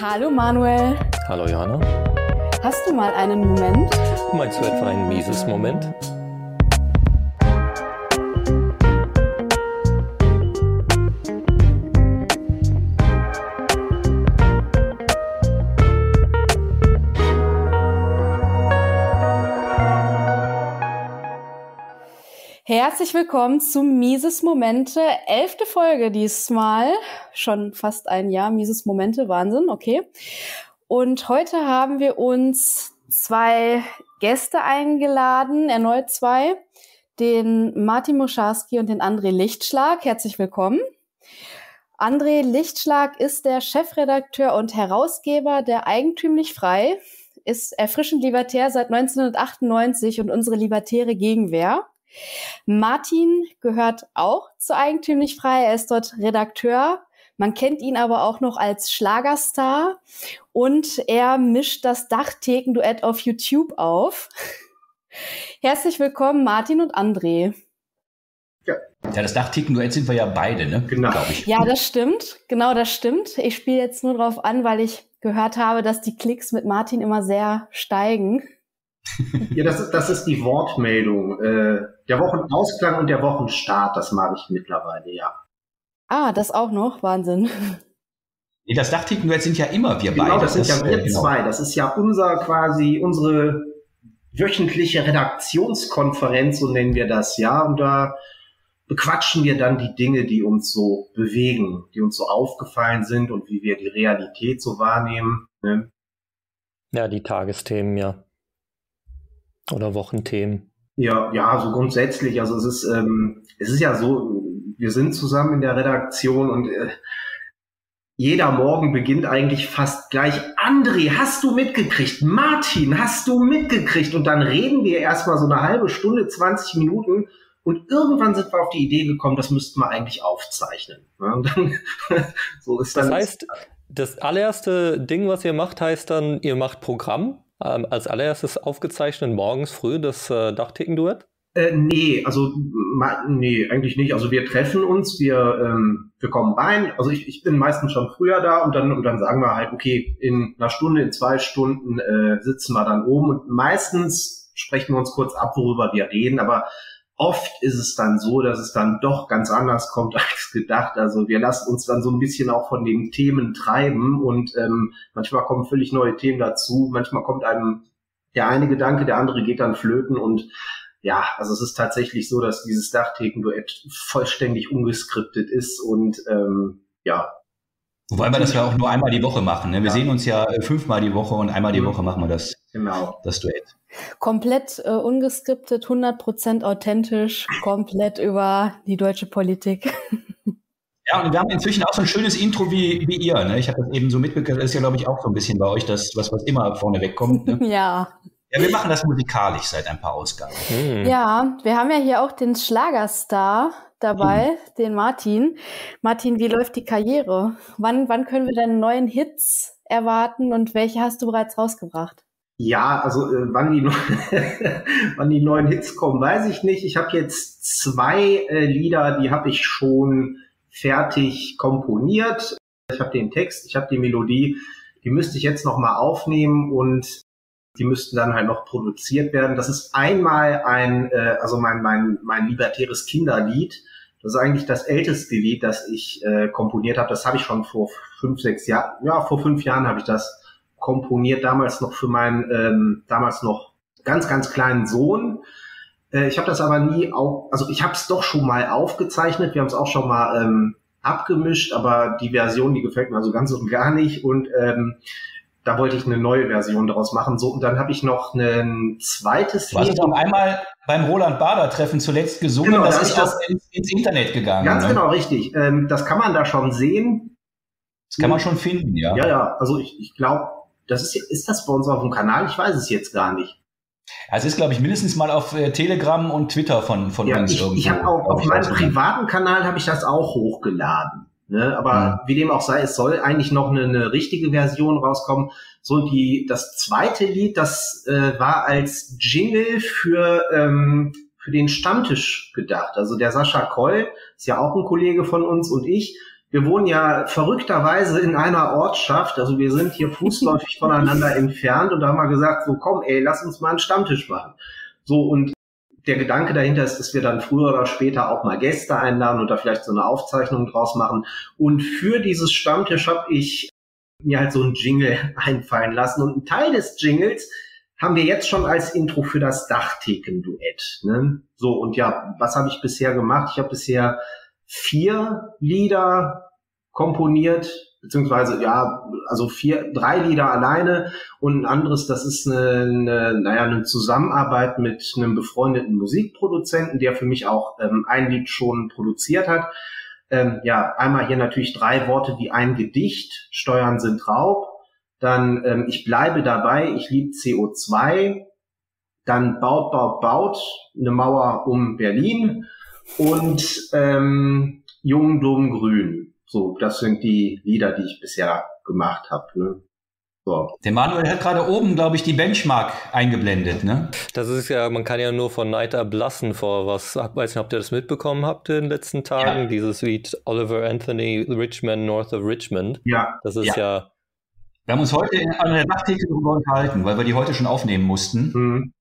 Hallo Manuel. Hallo Johanna. Hast du mal einen Moment? Meinst du etwa ein mieses Moment? Herzlich willkommen zu Mises Momente, elfte Folge diesmal, schon fast ein Jahr Mises Momente, Wahnsinn, okay. Und heute haben wir uns zwei Gäste eingeladen, erneut zwei, den Martin Moscharski und den André Lichtschlag. Herzlich willkommen. André Lichtschlag ist der Chefredakteur und Herausgeber der Eigentümlich Frei, ist erfrischend libertär seit 1998 und unsere libertäre Gegenwehr. Martin gehört auch zu Eigentümlich Frei. Er ist dort Redakteur. Man kennt ihn aber auch noch als Schlagerstar und er mischt das Dachtheken-Duett auf YouTube auf. Herzlich willkommen, Martin und André. Ja. ja, das Dachtheken-Duett sind wir ja beide, ne? Genau. Ich. Ja, das stimmt. Genau, das stimmt. Ich spiele jetzt nur darauf an, weil ich gehört habe, dass die Klicks mit Martin immer sehr steigen. ja, das ist, das ist die Wortmeldung. Äh, der Wochenausklang und der Wochenstart, das mag ich mittlerweile, ja. Ah, das auch noch? Wahnsinn. Nee, das Dachticken-Duett sind ja immer wir genau, beide. das sind das, ja wir äh, genau. zwei. Das ist ja unser quasi, unsere wöchentliche Redaktionskonferenz, so nennen wir das, ja. Und da bequatschen wir dann die Dinge, die uns so bewegen, die uns so aufgefallen sind und wie wir die Realität so wahrnehmen. Ne? Ja, die Tagesthemen, ja. Oder Wochenthemen. Ja, ja, so grundsätzlich. Also es ist, ähm, es ist ja so, wir sind zusammen in der Redaktion und äh, jeder Morgen beginnt eigentlich fast gleich. André, hast du mitgekriegt? Martin, hast du mitgekriegt? Und dann reden wir erstmal so eine halbe Stunde, 20 Minuten und irgendwann sind wir auf die Idee gekommen, das müssten wir eigentlich aufzeichnen. Ja, dann, so ist das heißt, das allererste Ding, was ihr macht, heißt dann, ihr macht Programm ähm, als allererstes aufgezeichnet morgens früh das äh, Dachticken-Duett? Äh, nee, also nee, eigentlich nicht. Also wir treffen uns, wir, ähm, wir kommen rein. Also ich, ich bin meistens schon früher da und dann und dann sagen wir halt, okay, in einer Stunde, in zwei Stunden äh, sitzen wir dann oben und meistens sprechen wir uns kurz ab, worüber wir reden, aber oft ist es dann so, dass es dann doch ganz anders kommt als gedacht. Also wir lassen uns dann so ein bisschen auch von den Themen treiben und ähm, manchmal kommen völlig neue Themen dazu. Manchmal kommt einem der eine Gedanke, der andere geht dann flöten und ja, also es ist tatsächlich so, dass dieses Dachtheken-Duett vollständig ungeskriptet ist und ähm, ja. Wobei wir das ja auch nur einmal die Woche machen. Ne? Wir ja. sehen uns ja äh, fünfmal die Woche und einmal die mhm. Woche machen wir das, genau. das Duett. Komplett äh, ungeskriptet, 100% authentisch, komplett über die deutsche Politik. Ja, und wir haben inzwischen auch so ein schönes Intro wie, wie ihr. Ne? Ich habe das eben so mitbekommen, das ist ja, glaube ich, auch so ein bisschen bei euch, das, was, was immer vorne wegkommt. Ne? ja. Ja, wir machen das musikalisch seit ein paar Ausgaben. Mhm. Ja, wir haben ja hier auch den Schlagerstar dabei, mhm. den Martin. Martin, wie läuft die Karriere? Wann, wann können wir deine neuen Hits erwarten und welche hast du bereits rausgebracht? Ja, also äh, wann, die wann die neuen Hits kommen, weiß ich nicht. Ich habe jetzt zwei äh, Lieder, die habe ich schon fertig komponiert. Ich habe den Text, ich habe die Melodie, die müsste ich jetzt noch mal aufnehmen und die müssten dann halt noch produziert werden. Das ist einmal ein, äh, also mein, mein, mein libertäres Kinderlied. Das ist eigentlich das älteste Lied, das ich äh, komponiert habe. Das habe ich schon vor fünf, sechs Jahren, ja, vor fünf Jahren habe ich das komponiert, damals noch für meinen, ähm, damals noch ganz, ganz kleinen Sohn. Äh, ich habe das aber nie auch, also ich habe es doch schon mal aufgezeichnet, wir haben es auch schon mal ähm, abgemischt, aber die Version, die gefällt mir also ganz und gar nicht und ähm, da wollte ich eine neue Version daraus machen. So, und dann habe ich noch ein zweites du hast einmal beim Roland Bader Treffen zuletzt gesungen, genau, das ist das ins, ins, Internet gegangen. Ganz ne? genau, richtig. Ähm, das kann man da schon sehen. Das kann man schon finden, ja. Ja, ja, also ich, ich glaube, das ist, ist das bei uns auf dem Kanal? Ich weiß es jetzt gar nicht. Also es ist, glaube ich, mindestens mal auf äh, Telegram und Twitter von, von ja, uns ich, irgendwo. Ich habe auch auf meinem privaten Kanal habe ich das auch hochgeladen. Ne? Aber ja. Mhm. wie dem auch sei, es soll eigentlich noch eine, eine richtige Version rauskommen. So die das zweite Lied, das äh, war als Jingle für ähm, für den Stammtisch gedacht. Also der Sascha Koll ist ja auch ein Kollege von uns und ich wir wohnen ja verrückterweise in einer Ortschaft, also wir sind hier fußläufig voneinander entfernt und da haben wir gesagt, so komm, ey, lass uns mal einen Stammtisch machen. So und der Gedanke dahinter ist, dass wir dann früher oder später auch mal Gäste einladen und da vielleicht so eine Aufzeichnung draus machen. Und für dieses Stammtisch habe ich mir halt so ein Jingle einfallen lassen. Und ein Teil des Jingles haben wir jetzt schon als Intro für das Dachtheken-Duett. Ne? So, und ja, was habe ich bisher gemacht? Ich habe bisher vier Lieder komponiert, beziehungsweise ja, also vier, drei Lieder alleine. Und ein anderes, das ist eine, eine, naja, eine Zusammenarbeit mit einem befreundeten Musikproduzenten, der für mich auch ähm, ein Lied schon produziert hat. Ähm, ja, einmal hier natürlich drei Worte wie ein Gedicht, Steuern sind Raub, dann ähm, ich bleibe dabei, ich liebe CO2, dann baut, baut, baut, eine Mauer um Berlin und ähm, Jung, dumm, grün. So, das sind die Lieder, die ich bisher gemacht habe. Ne? So. Der Manuel hat gerade oben, glaube ich, die Benchmark eingeblendet, ne? Das ist ja, man kann ja nur von Night ablassen vor was, ich weiß nicht, ob ihr das mitbekommen habt in den letzten Tagen, ja. dieses Lied Oliver Anthony, Richmond, North of Richmond. Ja. Das ist ja. ja wir haben uns heute an der Nachttheke darüber unterhalten, weil wir die heute schon aufnehmen mussten. Mhm.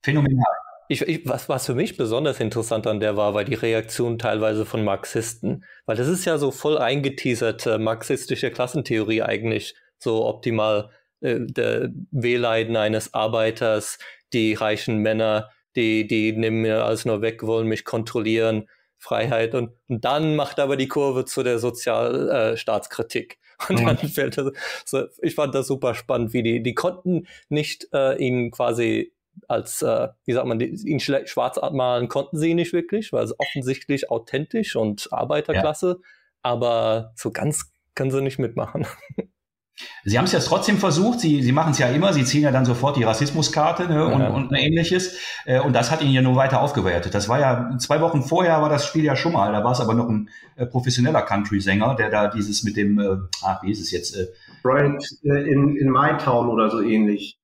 Phänomenal. Ich, ich, was, was für mich besonders interessant an der war, war die Reaktion teilweise von Marxisten. Weil das ist ja so voll eingeteaserte marxistische Klassentheorie eigentlich, so optimal äh, der Wehleiden eines Arbeiters, die reichen Männer, die, die nehmen mir alles nur weg, wollen mich kontrollieren, Freiheit. Und, und dann macht aber die Kurve zu der Sozialstaatskritik. Äh, und dann mhm. fällt das, so, ich fand das super spannend, wie die, die konnten nicht äh, ihn quasi als, äh, wie sagt man, ihn schwarz malen konnten sie nicht wirklich, weil es offensichtlich authentisch und Arbeiterklasse, ja. aber so ganz können sie nicht mitmachen. Sie haben es jetzt trotzdem versucht, Sie, Sie machen es ja immer, Sie ziehen ja dann sofort die Rassismuskarte ne, und, ja. und ähnliches. Äh, und das hat ihn ja nur weiter aufgewertet. Das war ja, zwei Wochen vorher war das Spiel ja schon mal, da war es aber noch ein äh, professioneller Country-Sänger, der da dieses mit dem, äh, ah, wie ist es jetzt? Äh, Brian äh, in, in My Town oder so ähnlich.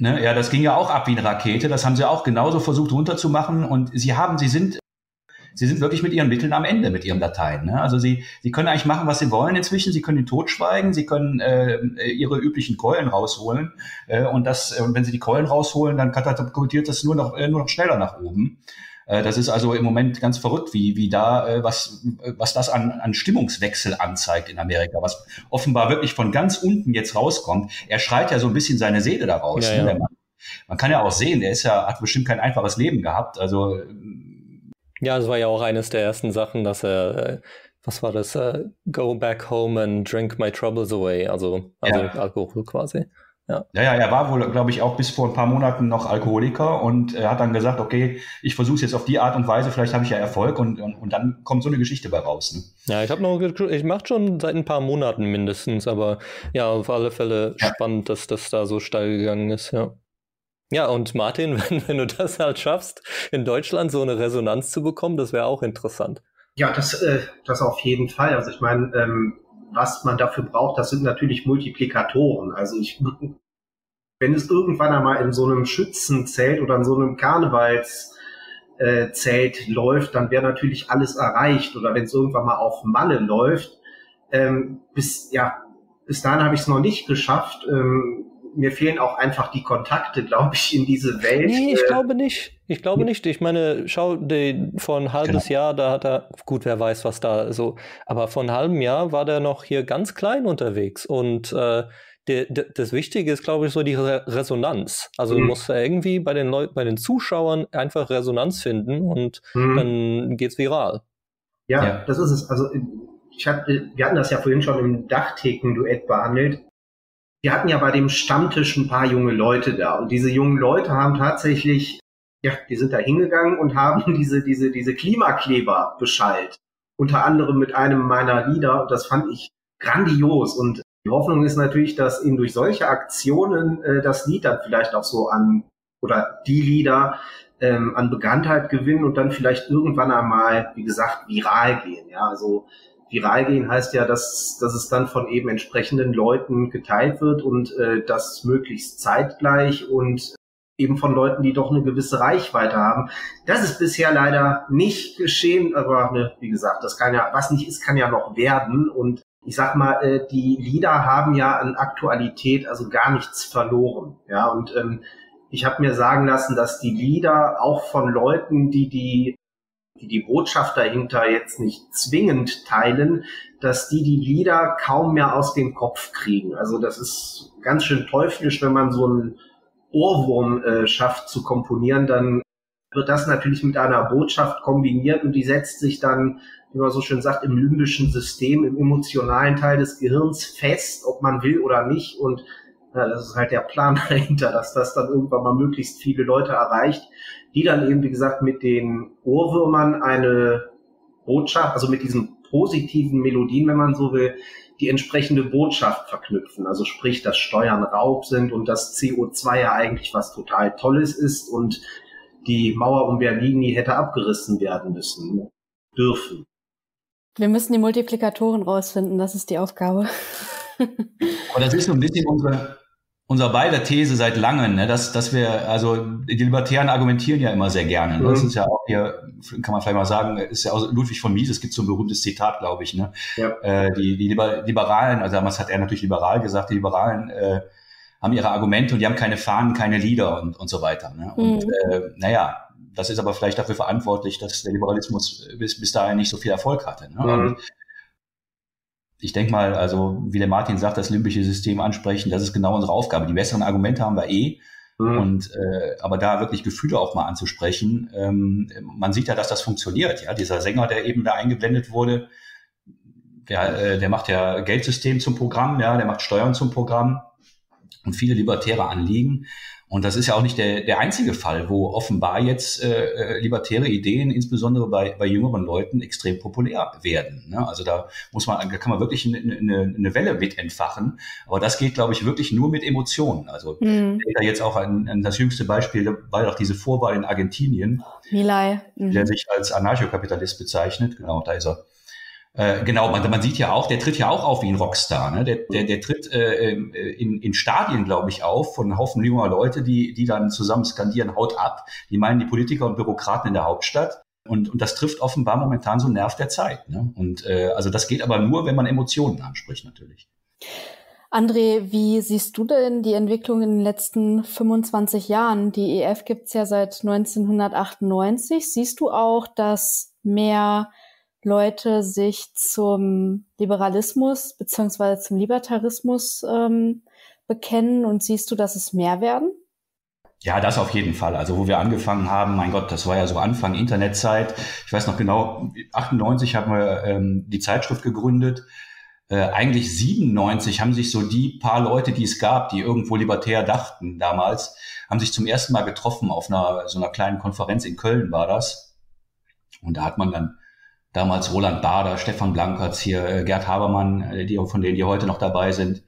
Ne, ja, das ging ja auch ab wie eine Rakete. Das haben sie auch genauso versucht runterzumachen. Und sie haben, sie sind, sie sind wirklich mit ihren Mitteln am Ende mit ihren Dateien. Ne? Also sie, sie können eigentlich machen, was sie wollen inzwischen. Sie können den Tod schweigen. Sie können äh, ihre üblichen Keulen rausholen. Äh, und das, äh, wenn sie die Keulen rausholen, dann katapultiert das nur noch, äh, nur noch schneller nach oben. Äh, das ist also im Moment ganz verrückt, wie, wie da, äh, was, was das an, an Stimmungswechsel anzeigt in Amerika, was offenbar wirklich von ganz unten jetzt rauskommt. Er schreit ja so ein bisschen seine Seele daraus. Ja, ne, ja. Man, kann ja auch sehen, der ist ja, hat bestimmt kein einfaches Leben gehabt. Also ja, es war ja auch eines der ersten Sachen, dass er, äh, was war das, go back home and drink my troubles away, also, also ja. Alkohol quasi. Ja. ja, ja, er war wohl, glaube ich, auch bis vor ein paar Monaten noch Alkoholiker und er hat dann gesagt, okay, ich versuche es jetzt auf die Art und Weise, vielleicht habe ich ja Erfolg und, und, und, dann kommt so eine Geschichte bei raus. Ne? Ja, ich habe noch, ich mache schon seit ein paar Monaten mindestens, aber ja, auf alle Fälle ja. spannend, dass das da so steil gegangen ist, ja. Ja, und Martin, wenn, wenn du das halt schaffst, in Deutschland so eine Resonanz zu bekommen, das wäre auch interessant. Ja, das, äh, das auf jeden Fall. Also ich meine, ähm, was man dafür braucht, das sind natürlich Multiplikatoren. Also ich, wenn es irgendwann einmal in so einem Schützenzelt oder in so einem Karnevalszelt läuft, dann wäre natürlich alles erreicht. Oder wenn es irgendwann mal auf Malle läuft, ähm, bis ja, bis dahin habe ich es noch nicht geschafft. Ähm, mir fehlen auch einfach die Kontakte, glaube ich, in diese Welt. Nee, ich äh, glaube nicht. Ich glaube nicht. Ich meine, schau, die, vor ein halbes genau. Jahr, da hat er, gut, wer weiß, was da so, aber vor einem halben Jahr war der noch hier ganz klein unterwegs und äh, der, der, das Wichtige ist, glaube ich, so die Re Resonanz. Also mhm. du musst irgendwie bei den Leuten, bei den Zuschauern einfach Resonanz finden und mhm. dann geht's viral. Ja, ja, das ist es. Also ich hab, wir hatten das ja vorhin schon im Dachtheken-Duett behandelt wir hatten ja bei dem Stammtisch ein paar junge Leute da und diese jungen Leute haben tatsächlich, ja, die sind da hingegangen und haben diese, diese, diese Klimakleber beschallt. Unter anderem mit einem meiner Lieder und das fand ich grandios und die Hoffnung ist natürlich, dass eben durch solche Aktionen äh, das Lied dann vielleicht auch so an oder die Lieder ähm, an Bekanntheit gewinnen und dann vielleicht irgendwann einmal, wie gesagt, viral gehen. Ja, also viral gehen heißt ja, dass, dass es dann von eben entsprechenden Leuten geteilt wird und äh, das möglichst zeitgleich und eben von Leuten, die doch eine gewisse Reichweite haben. Das ist bisher leider nicht geschehen, aber ne, wie gesagt, das kann ja, was nicht ist, kann ja noch werden. Und ich sag mal, äh, die Lieder haben ja an Aktualität also gar nichts verloren. Ja, und ähm, ich habe mir sagen lassen, dass die Lieder auch von Leuten, die die die die Botschaft dahinter jetzt nicht zwingend teilen, dass die die Lieder kaum mehr aus dem Kopf kriegen. Also das ist ganz schön teuflisch, wenn man so einen Ohrwurm äh, schafft zu komponieren, dann wird das natürlich mit einer Botschaft kombiniert und die setzt sich dann, wie man so schön sagt, im limbischen System, im emotionalen Teil des Gehirns fest, ob man will oder nicht. Und ja, das ist halt der Plan dahinter, dass das dann irgendwann mal möglichst viele Leute erreicht, die dann eben, wie gesagt, mit den Ohrwürmern eine Botschaft, also mit diesen positiven Melodien, wenn man so will, die entsprechende Botschaft verknüpfen. Also sprich, dass Steuern Raub sind und dass CO2 ja eigentlich was total Tolles ist und die Mauer um Berlin nie hätte abgerissen werden müssen, dürfen. Wir müssen die Multiplikatoren rausfinden, das ist die Aufgabe. Aber das ist so ein bisschen unsere, unser beider These seit langem, ne, dass, dass wir, also die Libertären argumentieren ja immer sehr gerne. Ne? Mhm. Das ist ja auch hier, kann man vielleicht mal sagen, ist ja auch Ludwig von Mises, es gibt so ein berühmtes Zitat, glaube ich. Ne? Ja. Äh, die, die Liberalen, also damals hat er natürlich liberal gesagt, die Liberalen äh, haben ihre Argumente und die haben keine Fahnen, keine Lieder und, und so weiter. Ne? Und mhm. äh, naja, das ist aber vielleicht dafür verantwortlich, dass der Liberalismus bis, bis dahin nicht so viel Erfolg hatte. Ne? Mhm ich denke mal, also wie der Martin sagt, das limbische System ansprechen, das ist genau unsere Aufgabe. Die besseren Argumente haben wir eh. Mhm. Und äh, aber da wirklich Gefühle auch mal anzusprechen, ähm, man sieht ja, dass das funktioniert. Ja, dieser Sänger, der eben da eingeblendet wurde, der, äh, der macht ja Geldsystem zum Programm, ja, der macht Steuern zum Programm und viele libertäre Anliegen. Und das ist ja auch nicht der, der einzige Fall, wo offenbar jetzt äh, äh, libertäre Ideen, insbesondere bei, bei jüngeren Leuten, extrem populär werden. Ne? Also da muss man, da kann man wirklich eine, eine, eine Welle mit entfachen. Aber das geht, glaube ich, wirklich nur mit Emotionen. Also mhm. da jetzt auch an, an das jüngste Beispiel war doch diese Vorwahl in Argentinien, Milay. Mhm. der sich als Anarchokapitalist bezeichnet. Genau, da ist er. Äh, genau, man, man sieht ja auch, der tritt ja auch auf wie ein Rockstar. Ne? Der, der, der tritt äh, äh in, in Stadien, glaube ich, auf von einem Haufen junger Leute, die, die dann zusammen skandieren, haut ab. Die meinen die Politiker und Bürokraten in der Hauptstadt. Und, und das trifft offenbar momentan so einen Nerv der Zeit. Ne? Und äh, also das geht aber nur, wenn man Emotionen anspricht, natürlich. André, wie siehst du denn die Entwicklung in den letzten 25 Jahren? Die EF gibt's ja seit 1998. Siehst du auch, dass mehr Leute sich zum Liberalismus beziehungsweise zum Libertarismus ähm, bekennen und siehst du, dass es mehr werden? Ja, das auf jeden Fall. Also wo wir angefangen haben, mein Gott, das war ja so Anfang Internetzeit. Ich weiß noch genau, 98 haben wir ähm, die Zeitschrift gegründet. Äh, eigentlich 97 haben sich so die paar Leute, die es gab, die irgendwo libertär dachten damals, haben sich zum ersten Mal getroffen auf einer so einer kleinen Konferenz in Köln war das. Und da hat man dann damals Roland Bader, Stefan Blankertz hier, äh, Gerd Habermann, äh, die, von denen die heute noch dabei sind,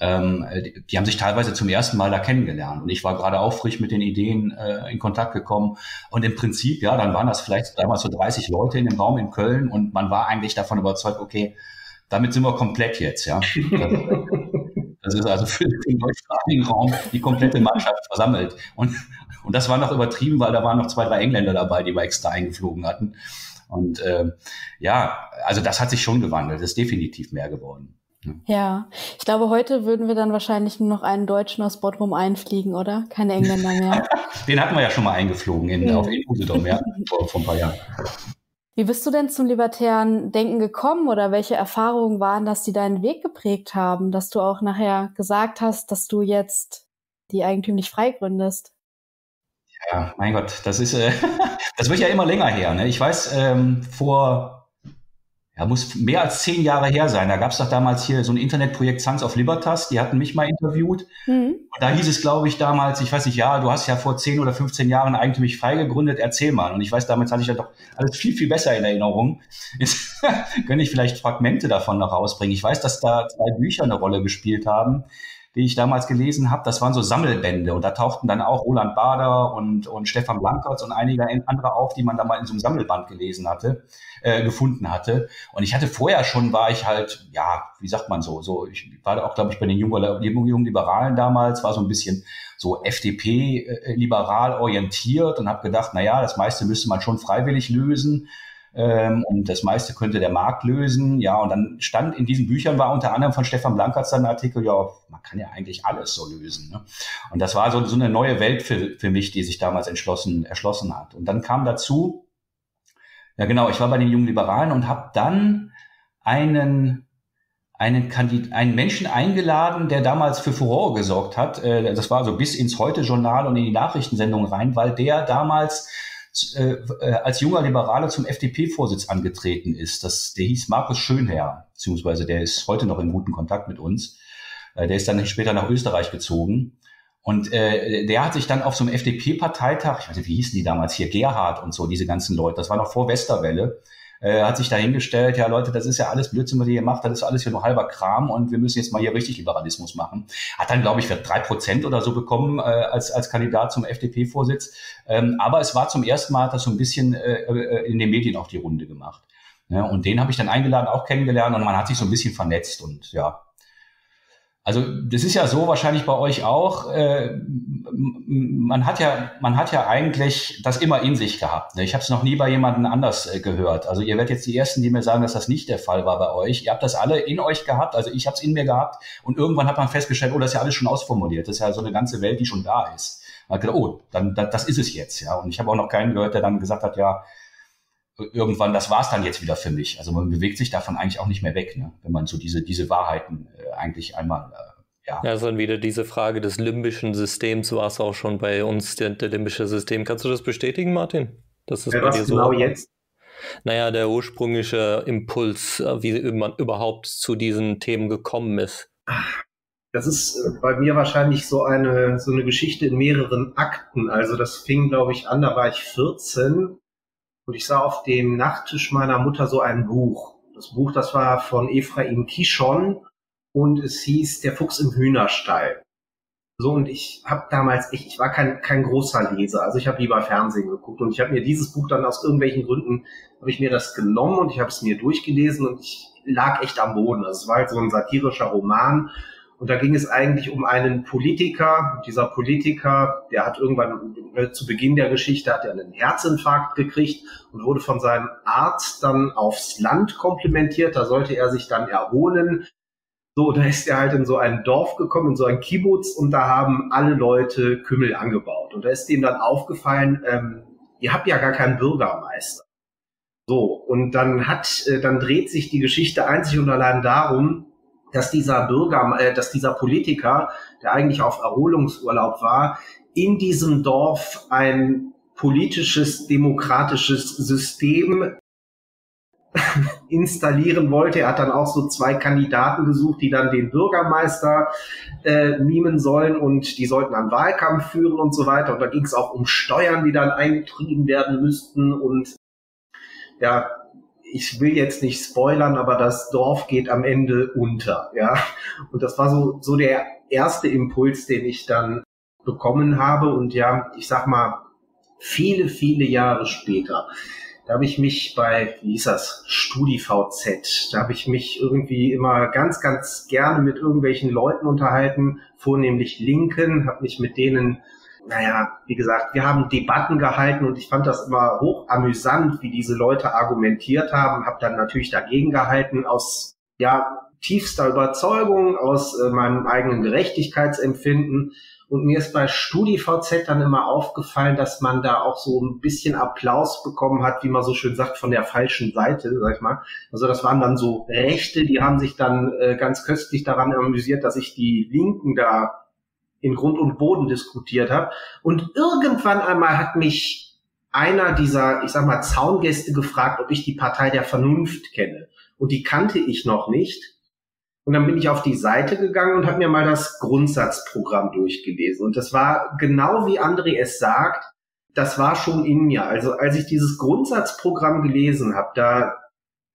ähm, die, die, haben sich teilweise zum ersten Mal da kennengelernt. Und ich war gerade auch frisch mit den Ideen äh, in Kontakt gekommen. Und im Prinzip, ja, dann waren das vielleicht damals so 30 Leute in dem Raum in Köln und man war eigentlich davon überzeugt, okay, damit sind wir komplett jetzt, ja. Das ist also für den deutschsprachigen Raum die komplette Mannschaft versammelt. Und, und das war noch übertrieben, weil da waren noch zwei, drei Engländer dabei, die wir extra eingeflogen hatten. Und äh, ja, also das hat sich schon gewandelt, das ist definitiv mehr geworden. Ja, ich glaube, heute würden wir dann wahrscheinlich nur noch einen Deutschen aus Bodrum einfliegen, oder? Keine Engländer mehr. Den hatten wir ja schon mal eingeflogen in, auf Usedom, ja, vor, vor ein paar Jahren. Wie bist du denn zum libertären Denken gekommen oder welche Erfahrungen waren das, die deinen Weg geprägt haben, dass du auch nachher gesagt hast, dass du jetzt die eigentümlich frei gründest? Ja, mein Gott, das ist, äh, das wird ja immer länger her. Ne? Ich weiß, ähm, vor, ja, muss mehr als zehn Jahre her sein. Da gab es doch damals hier so ein Internetprojekt Sons of Libertas, die hatten mich mal interviewt. Mhm. Und da hieß es, glaube ich, damals, ich weiß nicht, ja, du hast ja vor zehn oder 15 Jahren eigentümlich frei gegründet, erzähl mal. Und ich weiß, damals hatte ich ja doch alles viel, viel besser in Erinnerung. Jetzt könnte ich vielleicht Fragmente davon noch rausbringen. Ich weiß, dass da zwei Bücher eine Rolle gespielt haben die ich damals gelesen habe, das waren so Sammelbände und da tauchten dann auch Roland Bader und, und Stefan Blankertz und einige andere auf, die man da mal in so einem Sammelband gelesen hatte, äh, gefunden hatte. Und ich hatte vorher schon, war ich halt, ja, wie sagt man so, so ich war da auch, glaube ich, bei den jungen, jungen Liberalen damals, war so ein bisschen so FDP-liberal äh, orientiert und habe gedacht, na ja, das meiste müsste man schon freiwillig lösen ähm, und das meiste könnte der Markt lösen. Ja, und dann stand in diesen Büchern war unter anderem von Stefan Blankertz dann ein Artikel, ja, man kann ja eigentlich alles so lösen. Ne? Und das war so, so eine neue Welt für, für mich, die sich damals entschlossen, erschlossen hat. Und dann kam dazu, ja genau, ich war bei den jungen Liberalen und habe dann einen einen, Kandid einen Menschen eingeladen, der damals für Furore gesorgt hat. Äh, das war so bis ins Heute-Journal und in die Nachrichtensendung rein, weil der damals äh, äh, als junger Liberaler zum FDP-Vorsitz angetreten ist. Das, der hieß Markus Schönherr, beziehungsweise der ist heute noch in guten Kontakt mit uns. Äh, der ist dann später nach Österreich gezogen. Und äh, der hat sich dann auf so einem FDP-Parteitag, ich weiß nicht, wie hießen die damals hier, Gerhard und so, diese ganzen Leute, das war noch vor Westerwelle, äh, hat sich dahingestellt, ja Leute, das ist ja alles Blödsinn, was ihr hier macht, das ist alles hier nur halber Kram und wir müssen jetzt mal hier richtig Liberalismus machen. Hat dann, glaube ich, drei Prozent oder so bekommen äh, als, als Kandidat zum FDP-Vorsitz. Ähm, aber es war zum ersten Mal, hat das so ein bisschen äh, äh, in den Medien auch die Runde gemacht. Ja, und den habe ich dann eingeladen, auch kennengelernt und man hat sich so ein bisschen vernetzt und ja, also das ist ja so wahrscheinlich bei euch auch. Äh, man hat ja, man hat ja eigentlich das immer in sich gehabt. Ne? Ich habe es noch nie bei jemandem anders äh, gehört. Also ihr werdet jetzt die ersten, die mir sagen, dass das nicht der Fall war bei euch. Ihr habt das alle in euch gehabt. Also ich habe es in mir gehabt und irgendwann hat man festgestellt, oh, das ist ja alles schon ausformuliert. Das ist ja so eine ganze Welt, die schon da ist. Man hat gedacht, oh, dann das ist es jetzt, ja. Und ich habe auch noch keinen gehört, der dann gesagt hat, ja, irgendwann, das war's dann jetzt wieder für mich. Also man bewegt sich davon eigentlich auch nicht mehr weg, ne? wenn man so diese, diese Wahrheiten äh, eigentlich einmal, äh, ja. Ja, also dann wieder diese Frage des limbischen Systems war es auch schon bei uns, der, der limbische System. Kannst du das bestätigen, Martin? Das ist ja, bei dir so. Genau jetzt? Naja, der ursprüngliche Impuls, äh, wie man überhaupt zu diesen Themen gekommen ist. Das ist äh, bei mir wahrscheinlich so eine, so eine Geschichte in mehreren Akten. Also das fing, glaube ich, an, da war ich 14 und ich sah auf dem Nachttisch meiner Mutter so ein Buch. Das Buch, das war von Ephraim Kishon und es hieß Der Fuchs im Hühnerstall. So, und ich habe damals, ich, ich war kein, kein großer Leser, also ich habe lieber Fernsehen geguckt und ich habe mir dieses Buch dann aus irgendwelchen Gründen, habe ich mir das genommen und ich habe es mir durchgelesen und ich lag echt am Boden. Also es war halt so ein satirischer Roman und da ging es eigentlich um einen Politiker. Dieser Politiker, der hat irgendwann äh, zu Beginn der Geschichte hat er einen Herzinfarkt gekriegt und wurde von seinem Arzt dann aufs Land komplimentiert. Da sollte er sich dann erholen. So, da ist er halt in so ein Dorf gekommen, in so ein Kibbutz und da haben alle Leute Kümmel angebaut. Und da ist dem dann aufgefallen, ähm, ihr habt ja gar keinen Bürgermeister. So, und dann hat, äh, dann dreht sich die Geschichte einzig und allein darum, dass dieser Bürger, äh, dass dieser Politiker, der eigentlich auf Erholungsurlaub war, in diesem Dorf ein politisches, demokratisches System installieren wollte. Er hat dann auch so zwei Kandidaten gesucht, die dann den Bürgermeister äh, mimen sollen und die sollten dann Wahlkampf führen und so weiter. Und da ging es auch um Steuern, die dann eingetrieben werden müssten und ja, ich will jetzt nicht spoilern, aber das Dorf geht am Ende unter, ja. Und das war so, so der erste Impuls, den ich dann bekommen habe. Und ja, ich sag mal, viele, viele Jahre später, da habe ich mich bei, wie hieß das, StudiVZ, da habe ich mich irgendwie immer ganz, ganz gerne mit irgendwelchen Leuten unterhalten, vornehmlich Linken, habe mich mit denen naja, wie gesagt, wir haben Debatten gehalten und ich fand das immer hoch amüsant, wie diese Leute argumentiert haben, habe dann natürlich dagegen gehalten aus ja tiefster Überzeugung, aus äh, meinem eigenen Gerechtigkeitsempfinden. Und mir ist bei StudiVZ dann immer aufgefallen, dass man da auch so ein bisschen Applaus bekommen hat, wie man so schön sagt, von der falschen Seite, sag ich mal. Also das waren dann so Rechte, die haben sich dann äh, ganz köstlich daran amüsiert, dass ich die Linken da in Grund und Boden diskutiert habe. Und irgendwann einmal hat mich einer dieser, ich sag mal, Zaungäste gefragt, ob ich die Partei der Vernunft kenne. Und die kannte ich noch nicht. Und dann bin ich auf die Seite gegangen und habe mir mal das Grundsatzprogramm durchgelesen. Und das war genau wie André es sagt, das war schon in mir. Also als ich dieses Grundsatzprogramm gelesen habe, da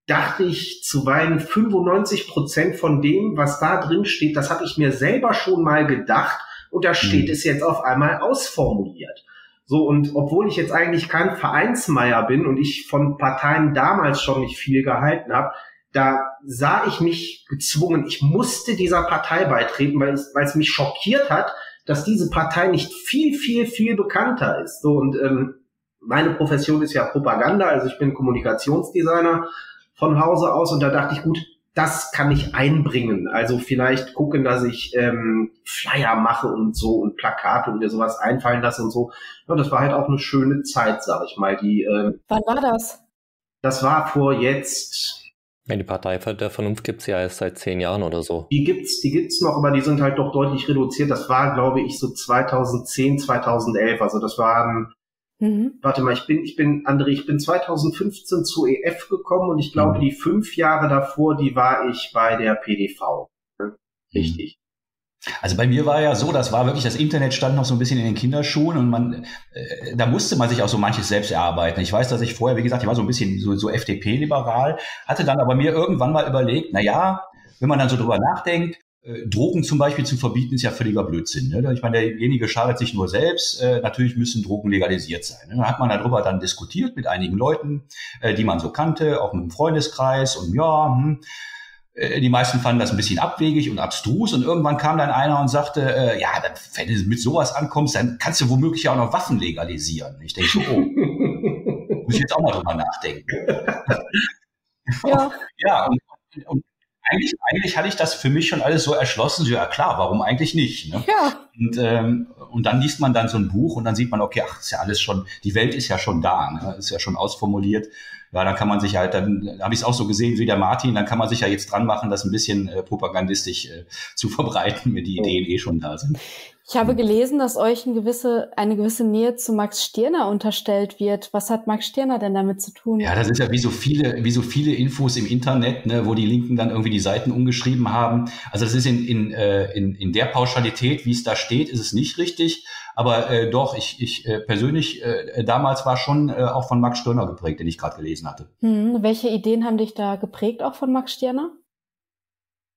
dachte ich zuweilen 95 Prozent von dem, was da drin steht, das habe ich mir selber schon mal gedacht und da steht mhm. es jetzt auf einmal ausformuliert. So, und obwohl ich jetzt eigentlich kein Vereinsmeier bin und ich von Parteien damals schon nicht viel gehalten habe, da sah ich mich gezwungen, ich musste dieser Partei beitreten, weil es, weil es mich schockiert hat, dass diese Partei nicht viel, viel, viel bekannter ist. So, und ähm, meine Profession ist ja Propaganda, also ich bin Kommunikationsdesigner von Hause aus und da dachte ich, gut, das kann ich einbringen. Also vielleicht gucken, dass ich ähm, Flyer mache und so und Plakate und mir sowas einfallen lasse und so. Ja, das war halt auch eine schöne Zeit, sag ich mal. Die, äh, Wann war das? Das war vor jetzt die Partei der Vernunft gibt's ja erst seit zehn Jahren oder so. Die gibt's, die gibt's noch, aber die sind halt doch deutlich reduziert. Das war, glaube ich, so 2010, 2011. Also das waren, mhm. warte mal, ich bin, ich bin, André, ich bin 2015 zu EF gekommen und ich glaube, mhm. die fünf Jahre davor, die war ich bei der PDV. Richtig. Also bei mir war ja so, das war wirklich, das Internet stand noch so ein bisschen in den Kinderschuhen und man, äh, da musste man sich auch so manches selbst erarbeiten. Ich weiß, dass ich vorher, wie gesagt, ich war so ein bisschen so, so FDP-liberal, hatte dann aber mir irgendwann mal überlegt, na ja, wenn man dann so drüber nachdenkt, Drogen zum Beispiel zu verbieten, ist ja völliger Blödsinn. Ne? Ich meine, derjenige schadet sich nur selbst. Äh, natürlich müssen Drogen legalisiert sein. Ne? Dann hat man darüber dann diskutiert mit einigen Leuten, äh, die man so kannte, auch mit dem Freundeskreis und ja, hm, äh, die meisten fanden das ein bisschen abwegig und abstrus und irgendwann kam dann einer und sagte, äh, ja, dann, wenn du mit sowas ankommst, dann kannst du womöglich auch noch Waffen legalisieren. Ich denke so, oh, muss ich jetzt auch mal drüber nachdenken. Ja, ja und, und eigentlich, eigentlich hatte ich das für mich schon alles so erschlossen. So, ja klar, warum eigentlich nicht? Ne? Ja. Und, ähm, und dann liest man dann so ein Buch und dann sieht man, okay, ach, ist ja alles schon, die Welt ist ja schon da, ne? ist ja schon ausformuliert ja, dann kann man sich halt, dann habe ich es auch so gesehen wie der Martin, dann kann man sich ja jetzt dran machen, das ein bisschen äh, propagandistisch äh, zu verbreiten, wenn die Ideen eh schon da sind. Ich habe gelesen, dass euch eine gewisse, eine gewisse Nähe zu Max Stirner unterstellt wird. Was hat Max Stirner denn damit zu tun? Ja, das ist ja wie so viele, wie so viele Infos im Internet, ne, wo die Linken dann irgendwie die Seiten umgeschrieben haben. Also das ist in, in, äh, in, in der Pauschalität, wie es da steht, ist es nicht richtig. Aber äh, doch, ich, ich äh, persönlich äh, damals war schon äh, auch von Max Stirner geprägt, den ich gerade gelesen hatte. Hm, welche Ideen haben dich da geprägt, auch von Max Stirner?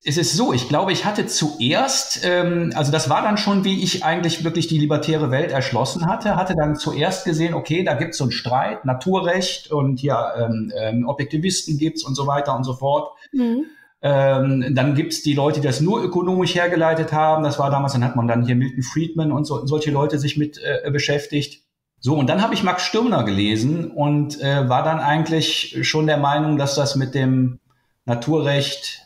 Es ist so, ich glaube, ich hatte zuerst, ähm, also das war dann schon, wie ich eigentlich wirklich die libertäre Welt erschlossen hatte, hatte dann zuerst gesehen, okay, da gibt es so einen Streit, Naturrecht und ja, ähm, ähm, Objektivisten gibt's und so weiter und so fort. Mhm. Ähm, dann gibt's die Leute, die das nur ökonomisch hergeleitet haben. Das war damals, dann hat man dann hier Milton Friedman und so, solche Leute sich mit äh, beschäftigt. So, und dann habe ich Max Stürmer gelesen und äh, war dann eigentlich schon der Meinung, dass das mit dem Naturrecht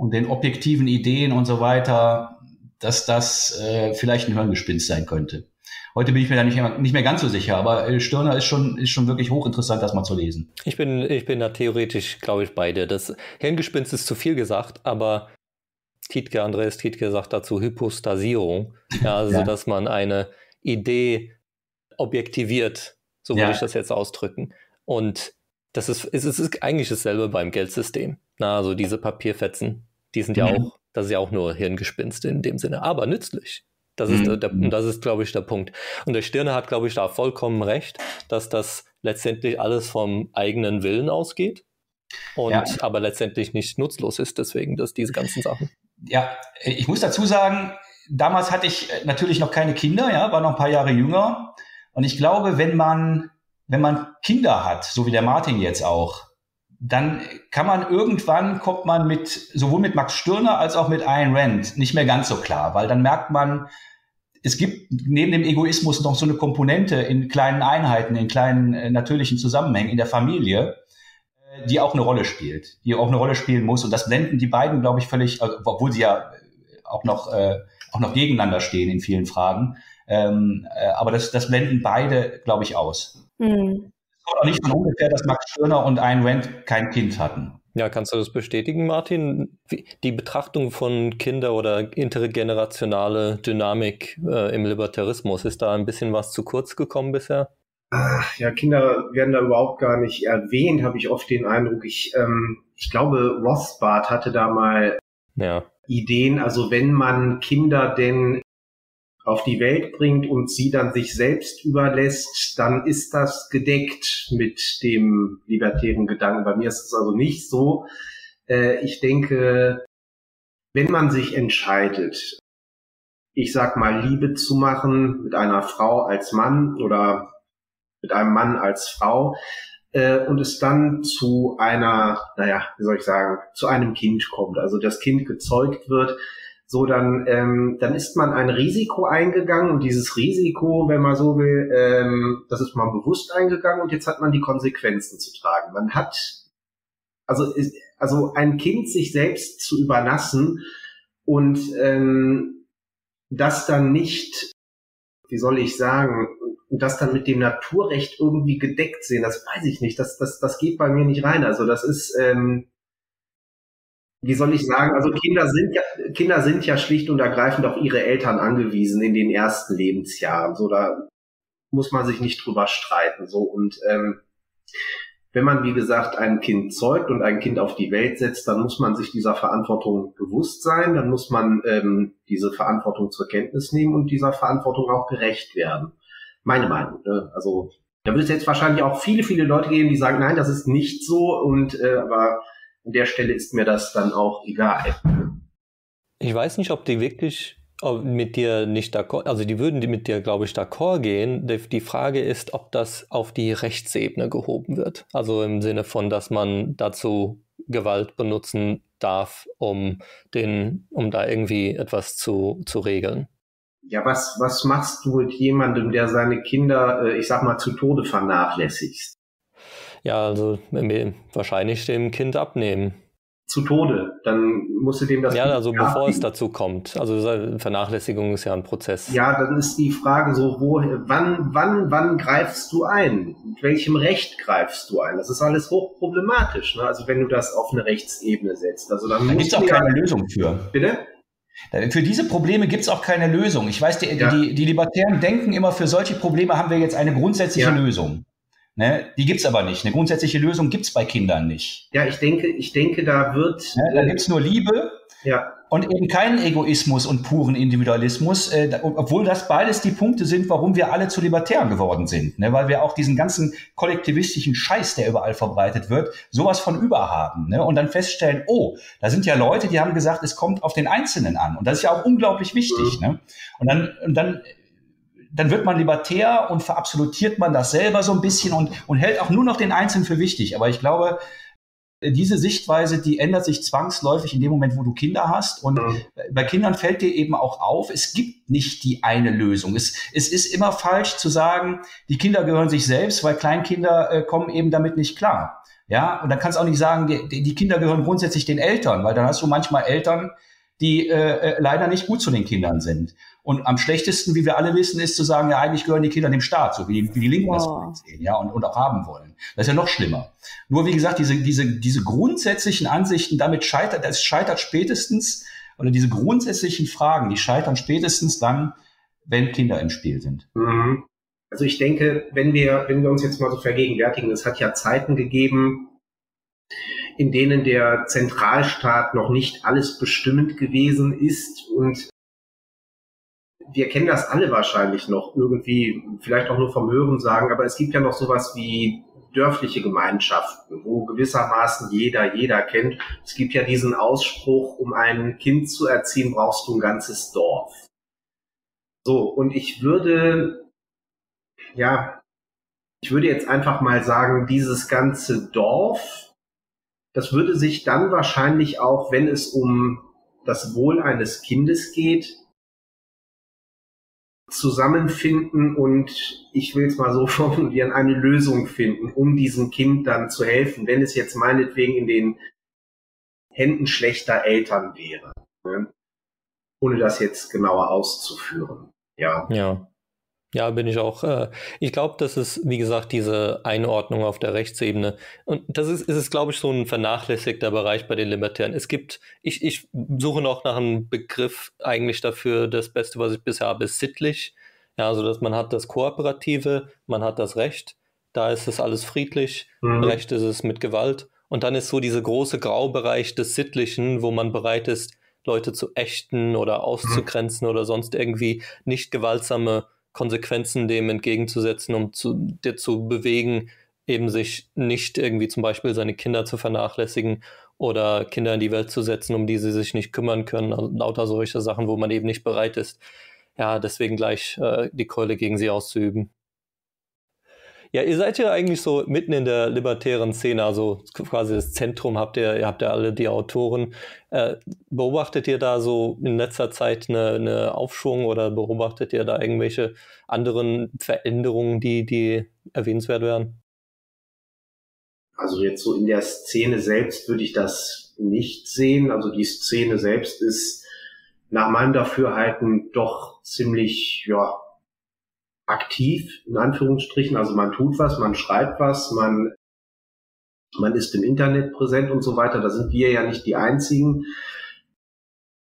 und den objektiven Ideen und so weiter, dass das äh, vielleicht ein Hirngespinst sein könnte. Heute bin ich mir da nicht mehr, nicht mehr ganz so sicher, aber äh, Stirner ist schon, ist schon wirklich hochinteressant, das mal zu lesen. Ich bin, ich bin da theoretisch, glaube ich, beide. Das Hirngespinst ist zu viel gesagt, aber Tietke, Andreas Tietke sagt dazu Hypostasierung. Ja, also, ja. dass man eine Idee objektiviert, so würde ja. ich das jetzt ausdrücken. Und das ist, es ist eigentlich dasselbe beim Geldsystem. Na, also diese Papierfetzen, die sind ja mhm. auch, das ist ja auch nur Hirngespinst in dem Sinne, aber nützlich. Das ist, mhm. der, das ist, glaube ich, der Punkt. Und der Stirner hat, glaube ich, da vollkommen recht, dass das letztendlich alles vom eigenen Willen ausgeht und ja. aber letztendlich nicht nutzlos ist, deswegen, dass diese ganzen Sachen. Ja, ich muss dazu sagen, damals hatte ich natürlich noch keine Kinder, ja, war noch ein paar Jahre jünger. Und ich glaube, wenn man, wenn man Kinder hat, so wie der Martin jetzt auch, dann kann man irgendwann kommt man mit sowohl mit Max Stirner als auch mit Ayn Rand nicht mehr ganz so klar, weil dann merkt man, es gibt neben dem Egoismus noch so eine Komponente in kleinen Einheiten, in kleinen äh, natürlichen Zusammenhängen in der Familie, äh, die auch eine Rolle spielt, die auch eine Rolle spielen muss. Und das blenden die beiden, glaube ich, völlig, also, obwohl sie ja auch noch, äh, auch noch gegeneinander stehen in vielen Fragen. Ähm, äh, aber das, das blenden beide, glaube ich, aus. Mhm auch nicht von ungefähr, dass Max Stirner und Ayn Rand kein Kind hatten. Ja, kannst du das bestätigen, Martin? Die Betrachtung von Kinder- oder intergenerationale Dynamik äh, im Libertarismus, ist da ein bisschen was zu kurz gekommen bisher? Ach, ja, Kinder werden da überhaupt gar nicht erwähnt, habe ich oft den Eindruck. Ich, ähm, ich glaube, Rothbard hatte da mal ja. Ideen, also wenn man Kinder denn auf die Welt bringt und sie dann sich selbst überlässt, dann ist das gedeckt mit dem libertären Gedanken. Bei mir ist es also nicht so. Äh, ich denke, wenn man sich entscheidet, ich sag mal, Liebe zu machen mit einer Frau als Mann oder mit einem Mann als Frau, äh, und es dann zu einer, naja, wie soll ich sagen, zu einem Kind kommt, also das Kind gezeugt wird, so dann, ähm, dann ist man ein Risiko eingegangen und dieses Risiko, wenn man so will, ähm, das ist man bewusst eingegangen und jetzt hat man die Konsequenzen zu tragen. Man hat, also, also ein Kind sich selbst zu überlassen und ähm, das dann nicht, wie soll ich sagen, das dann mit dem Naturrecht irgendwie gedeckt sehen, das weiß ich nicht. Das, das, das geht bei mir nicht rein. Also das ist, ähm, wie soll ich sagen, also Kinder sind ja, Kinder sind ja schlicht und ergreifend auf ihre Eltern angewiesen in den ersten Lebensjahren. So, da muss man sich nicht drüber streiten. So, und ähm, wenn man, wie gesagt, ein Kind zeugt und ein Kind auf die Welt setzt, dann muss man sich dieser Verantwortung bewusst sein, dann muss man ähm, diese Verantwortung zur Kenntnis nehmen und dieser Verantwortung auch gerecht werden. Meine Meinung. Ne? Also da wird es jetzt wahrscheinlich auch viele, viele Leute geben, die sagen, nein, das ist nicht so und äh, aber an der Stelle ist mir das dann auch egal. Ich weiß nicht, ob die wirklich mit dir nicht d'accord, also die würden mit dir, glaube ich, d'accord gehen. Die Frage ist, ob das auf die Rechtsebene gehoben wird. Also im Sinne von, dass man dazu Gewalt benutzen darf, um den, um da irgendwie etwas zu, zu regeln. Ja, was, was machst du mit jemandem, der seine Kinder, äh, ich sag mal, zu Tode vernachlässigt? Ja, also wahrscheinlich dem Kind abnehmen. Zu Tode, dann musst du dem das. Ja, also bevor abnehmen. es dazu kommt. Also Vernachlässigung ist ja ein Prozess. Ja, dann ist die Frage so, wo, wann, wann, wann greifst du ein? Mit welchem Recht greifst du ein? Das ist alles hochproblematisch. Ne? Also wenn du das auf eine Rechtsebene setzt. Also dann da gibt es auch keine Lösung für. Bitte? Für diese Probleme gibt es auch keine Lösung. Ich weiß, die, ja. die, die, Libertären denken immer, für solche Probleme haben wir jetzt eine grundsätzliche ja. Lösung. Ne? Die gibt's aber nicht. Eine grundsätzliche Lösung gibt's bei Kindern nicht. Ja, ich denke, ich denke, da wird. Ne? Da gibt's nur Liebe. Ja. Und eben keinen Egoismus und puren Individualismus, äh, obwohl das beides die Punkte sind, warum wir alle zu Libertären geworden sind. Ne? Weil wir auch diesen ganzen kollektivistischen Scheiß, der überall verbreitet wird, sowas von überhaben. Ne? Und dann feststellen, oh, da sind ja Leute, die haben gesagt, es kommt auf den Einzelnen an. Und das ist ja auch unglaublich wichtig. Mhm. Ne? Und dann, und dann dann wird man libertär und verabsolutiert man das selber so ein bisschen und, und hält auch nur noch den Einzelnen für wichtig. Aber ich glaube, diese Sichtweise, die ändert sich zwangsläufig in dem Moment, wo du Kinder hast. Und mhm. bei Kindern fällt dir eben auch auf, es gibt nicht die eine Lösung. Es, es ist immer falsch zu sagen, die Kinder gehören sich selbst, weil Kleinkinder äh, kommen eben damit nicht klar. Ja, und dann kannst du auch nicht sagen, die, die Kinder gehören grundsätzlich den Eltern, weil dann hast du manchmal Eltern, die äh, äh, leider nicht gut zu den Kindern sind. Und am schlechtesten, wie wir alle wissen, ist zu sagen, ja, eigentlich gehören die Kinder dem Staat, so wie, wie die Linken wow. das sehen, ja, und, und auch haben wollen. Das ist ja noch schlimmer. Nur, wie gesagt, diese, diese, diese grundsätzlichen Ansichten, damit scheitert, das scheitert spätestens, oder diese grundsätzlichen Fragen, die scheitern spätestens dann, wenn Kinder im Spiel sind. Mhm. Also ich denke, wenn wir, wenn wir uns jetzt mal so vergegenwärtigen, es hat ja Zeiten gegeben, in denen der Zentralstaat noch nicht alles bestimmend gewesen ist und wir kennen das alle wahrscheinlich noch irgendwie, vielleicht auch nur vom Hören sagen, aber es gibt ja noch sowas wie dörfliche Gemeinschaften, wo gewissermaßen jeder, jeder kennt. Es gibt ja diesen Ausspruch, um ein Kind zu erziehen, brauchst du ein ganzes Dorf. So, und ich würde, ja, ich würde jetzt einfach mal sagen, dieses ganze Dorf das würde sich dann wahrscheinlich auch, wenn es um das Wohl eines Kindes geht, zusammenfinden und ich will es mal so formulieren, eine Lösung finden, um diesem Kind dann zu helfen, wenn es jetzt meinetwegen in den Händen schlechter Eltern wäre. Ne? Ohne das jetzt genauer auszuführen. Ja. Ja. Ja, bin ich auch. Äh, ich glaube, das ist, wie gesagt, diese Einordnung auf der Rechtsebene. Und das ist, ist es, glaube ich, so ein vernachlässigter Bereich bei den Libertären. Es gibt, ich, ich suche noch nach einem Begriff eigentlich dafür. Das Beste, was ich bisher habe, ist sittlich. Ja, also, dass man hat das Kooperative, man hat das Recht. Da ist es alles friedlich. Mhm. Recht ist es mit Gewalt. Und dann ist so dieser große Graubereich des Sittlichen, wo man bereit ist, Leute zu ächten oder auszugrenzen mhm. oder sonst irgendwie nicht gewaltsame Konsequenzen dem entgegenzusetzen, um zu, dir zu bewegen, eben sich nicht irgendwie zum Beispiel seine Kinder zu vernachlässigen oder Kinder in die Welt zu setzen, um die sie sich nicht kümmern können. Also lauter solche Sachen, wo man eben nicht bereit ist, ja, deswegen gleich äh, die Keule gegen sie auszuüben. Ja, ihr seid ja eigentlich so mitten in der libertären Szene, also quasi das Zentrum habt ihr, ihr habt ja alle die Autoren. Äh, beobachtet ihr da so in letzter Zeit eine, eine Aufschwung oder beobachtet ihr da irgendwelche anderen Veränderungen, die, die erwähnenswert wären? Also jetzt so in der Szene selbst würde ich das nicht sehen. Also die Szene selbst ist nach meinem Dafürhalten doch ziemlich, ja, aktiv, in Anführungsstrichen. Also man tut was, man schreibt was, man, man ist im Internet präsent und so weiter. Da sind wir ja nicht die einzigen.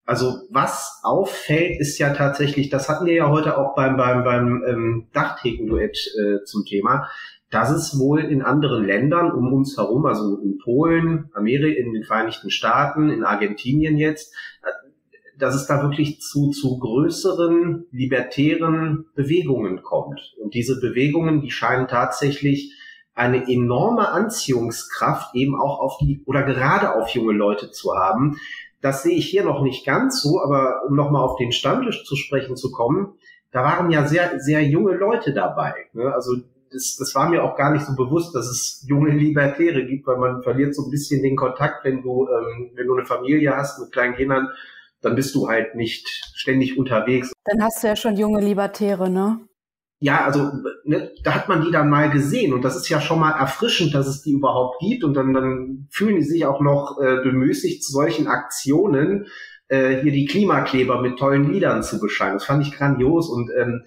Also was auffällt, ist ja tatsächlich, das hatten wir ja heute auch beim, beim, beim ähm, Dachtheken-Duett äh, zum Thema, dass es wohl in anderen Ländern um uns herum, also in Polen, Amerika, in den Vereinigten Staaten, in Argentinien jetzt, dass es da wirklich zu, zu größeren libertären Bewegungen kommt. Und diese Bewegungen, die scheinen tatsächlich eine enorme Anziehungskraft eben auch auf die oder gerade auf junge Leute zu haben. Das sehe ich hier noch nicht ganz so, aber um nochmal auf den Stammtisch zu sprechen zu kommen, da waren ja sehr, sehr junge Leute dabei. Ne? Also das, das war mir auch gar nicht so bewusst, dass es junge Libertäre gibt, weil man verliert so ein bisschen den Kontakt, wenn du, ähm, wenn du eine Familie hast mit kleinen Kindern dann bist du halt nicht ständig unterwegs. Dann hast du ja schon junge Libertäre, ne? Ja, also ne, da hat man die dann mal gesehen und das ist ja schon mal erfrischend, dass es die überhaupt gibt und dann, dann fühlen die sich auch noch äh, bemüßigt, zu solchen Aktionen äh, hier die Klimakleber mit tollen Liedern zu bescheiden. Das fand ich grandios und ähm,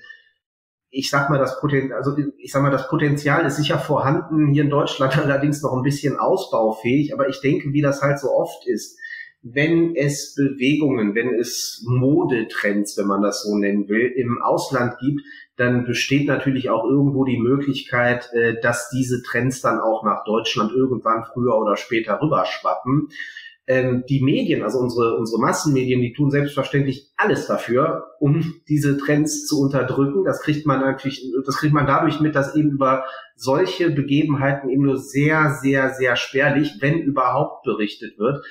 ich sag mal, das Potenzial, also ich sag mal, das Potenzial ist sicher vorhanden, hier in Deutschland allerdings noch ein bisschen ausbaufähig, aber ich denke, wie das halt so oft ist, wenn es Bewegungen, wenn es Modetrends, wenn man das so nennen will, im Ausland gibt, dann besteht natürlich auch irgendwo die Möglichkeit, äh, dass diese Trends dann auch nach Deutschland irgendwann früher oder später rüberschwappen. Ähm, die Medien, also unsere, unsere Massenmedien, die tun selbstverständlich alles dafür, um diese Trends zu unterdrücken. Das kriegt man natürlich, das kriegt man dadurch mit, dass eben über solche Begebenheiten eben nur sehr, sehr, sehr spärlich, wenn überhaupt berichtet wird.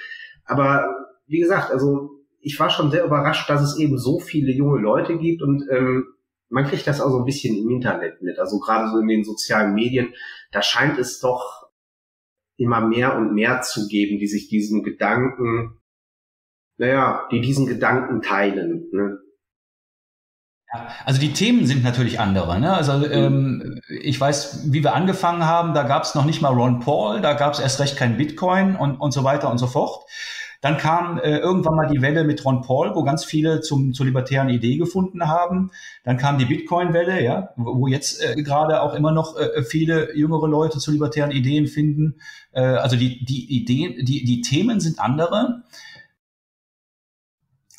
Aber wie gesagt, also ich war schon sehr überrascht, dass es eben so viele junge Leute gibt und ähm, man kriegt das auch so ein bisschen im Internet mit. Also gerade so in den sozialen Medien, da scheint es doch immer mehr und mehr zu geben, die sich diesen Gedanken, naja, die diesen Gedanken teilen. Ne? Also die Themen sind natürlich andere. Ne? Also mhm. ähm, ich weiß, wie wir angefangen haben, da gab es noch nicht mal Ron Paul, da gab es erst recht kein Bitcoin und, und so weiter und so fort. Dann kam äh, irgendwann mal die Welle mit Ron Paul, wo ganz viele zum, zur libertären Idee gefunden haben. Dann kam die Bitcoin-Welle, ja, wo jetzt äh, gerade auch immer noch äh, viele jüngere Leute zu libertären Ideen finden. Äh, also die, die Ideen, die, die Themen sind andere.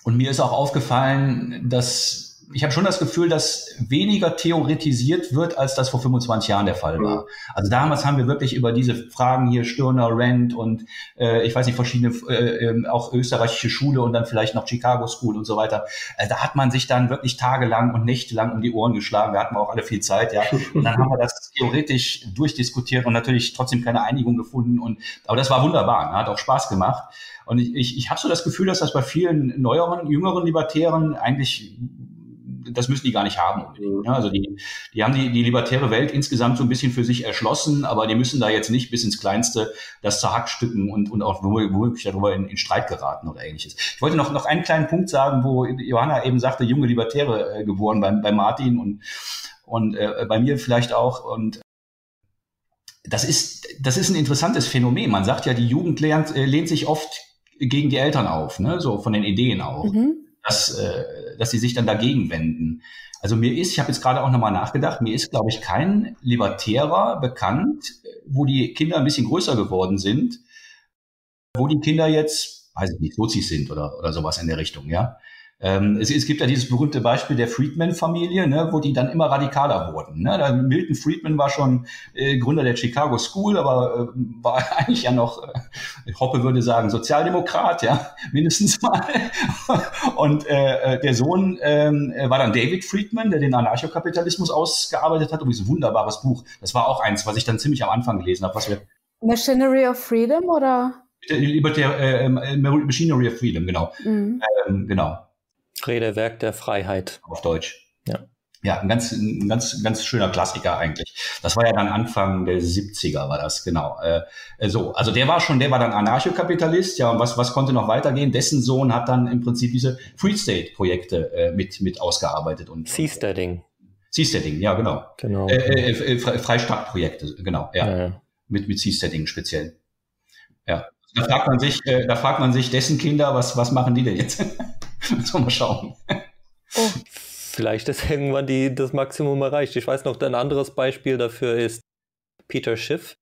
Und mir ist auch aufgefallen, dass ich habe schon das Gefühl, dass weniger theoretisiert wird, als das vor 25 Jahren der Fall war. Also damals haben wir wirklich über diese Fragen hier Stirner, Rent und äh, ich weiß nicht, verschiedene, äh, ähm, auch österreichische Schule und dann vielleicht noch Chicago School und so weiter. Äh, da hat man sich dann wirklich tagelang und nächtelang um die Ohren geschlagen. Da hatten wir auch alle viel Zeit, ja. Und dann haben wir das theoretisch durchdiskutiert und natürlich trotzdem keine Einigung gefunden. Und aber das war wunderbar, ne? hat auch Spaß gemacht. Und ich, ich, ich habe so das Gefühl, dass das bei vielen neueren, jüngeren Libertären eigentlich das müssen die gar nicht haben unbedingt. Ne? Also die, die haben die, die libertäre Welt insgesamt so ein bisschen für sich erschlossen, aber die müssen da jetzt nicht bis ins Kleinste das zerhackstücken und, und auch womöglich darüber in, in Streit geraten oder ähnliches. Ich wollte noch, noch einen kleinen Punkt sagen, wo Johanna eben sagte, junge Libertäre äh, geboren bei, bei Martin und, und äh, bei mir vielleicht auch. Und das ist, das ist ein interessantes Phänomen. Man sagt ja, die Jugend lernt, äh, lehnt sich oft gegen die Eltern auf, ne? so von den Ideen auch. Mhm dass, äh, dass sie sich dann dagegen wenden. Also mir ist, ich habe jetzt gerade auch nochmal nachgedacht, mir ist, glaube ich, kein Libertärer bekannt, wo die Kinder ein bisschen größer geworden sind, wo die Kinder jetzt, weiß ich nicht, Sozis sind oder, oder sowas in der Richtung, ja. Ähm, es, es, gibt ja dieses berühmte Beispiel der Friedman-Familie, ne, wo die dann immer radikaler wurden. Ne? Milton Friedman war schon äh, Gründer der Chicago School, aber äh, war eigentlich ja noch, äh, Hoppe würde sagen, Sozialdemokrat, ja, mindestens mal. Und äh, äh der Sohn äh, war dann David Friedman, der den Anarchokapitalismus ausgearbeitet hat. Übrigens ein wunderbares Buch. Das war auch eins, was ich dann ziemlich am Anfang gelesen habe. Was wir Machinery of Freedom oder? Liberty, äh, Machinery of Freedom, genau. Mhm. Ähm, genau. Redewerk der Freiheit. Auf Deutsch. Ja. Ja, ein ganz, ein ganz, ganz schöner Klassiker eigentlich. Das war ja dann Anfang der 70er, war das, genau. Äh, äh, so, also der war schon, der war dann Anarchokapitalist, ja, und was, was konnte noch weitergehen? Dessen Sohn hat dann im Prinzip diese Free State-Projekte äh, mit, mit ausgearbeitet und. Seasteading. Seasteading, ja, genau. Genau. Äh, äh, äh Freistaatprojekte, genau, ja. ja, ja. Mit, mit Seasteading speziell. Ja. Da fragt man sich, äh, da fragt man sich dessen Kinder, was, was machen die denn jetzt? so mal schauen. Oh. Vielleicht ist irgendwann die, das Maximum erreicht. Ich weiß noch, ein anderes Beispiel dafür ist Peter Schiff.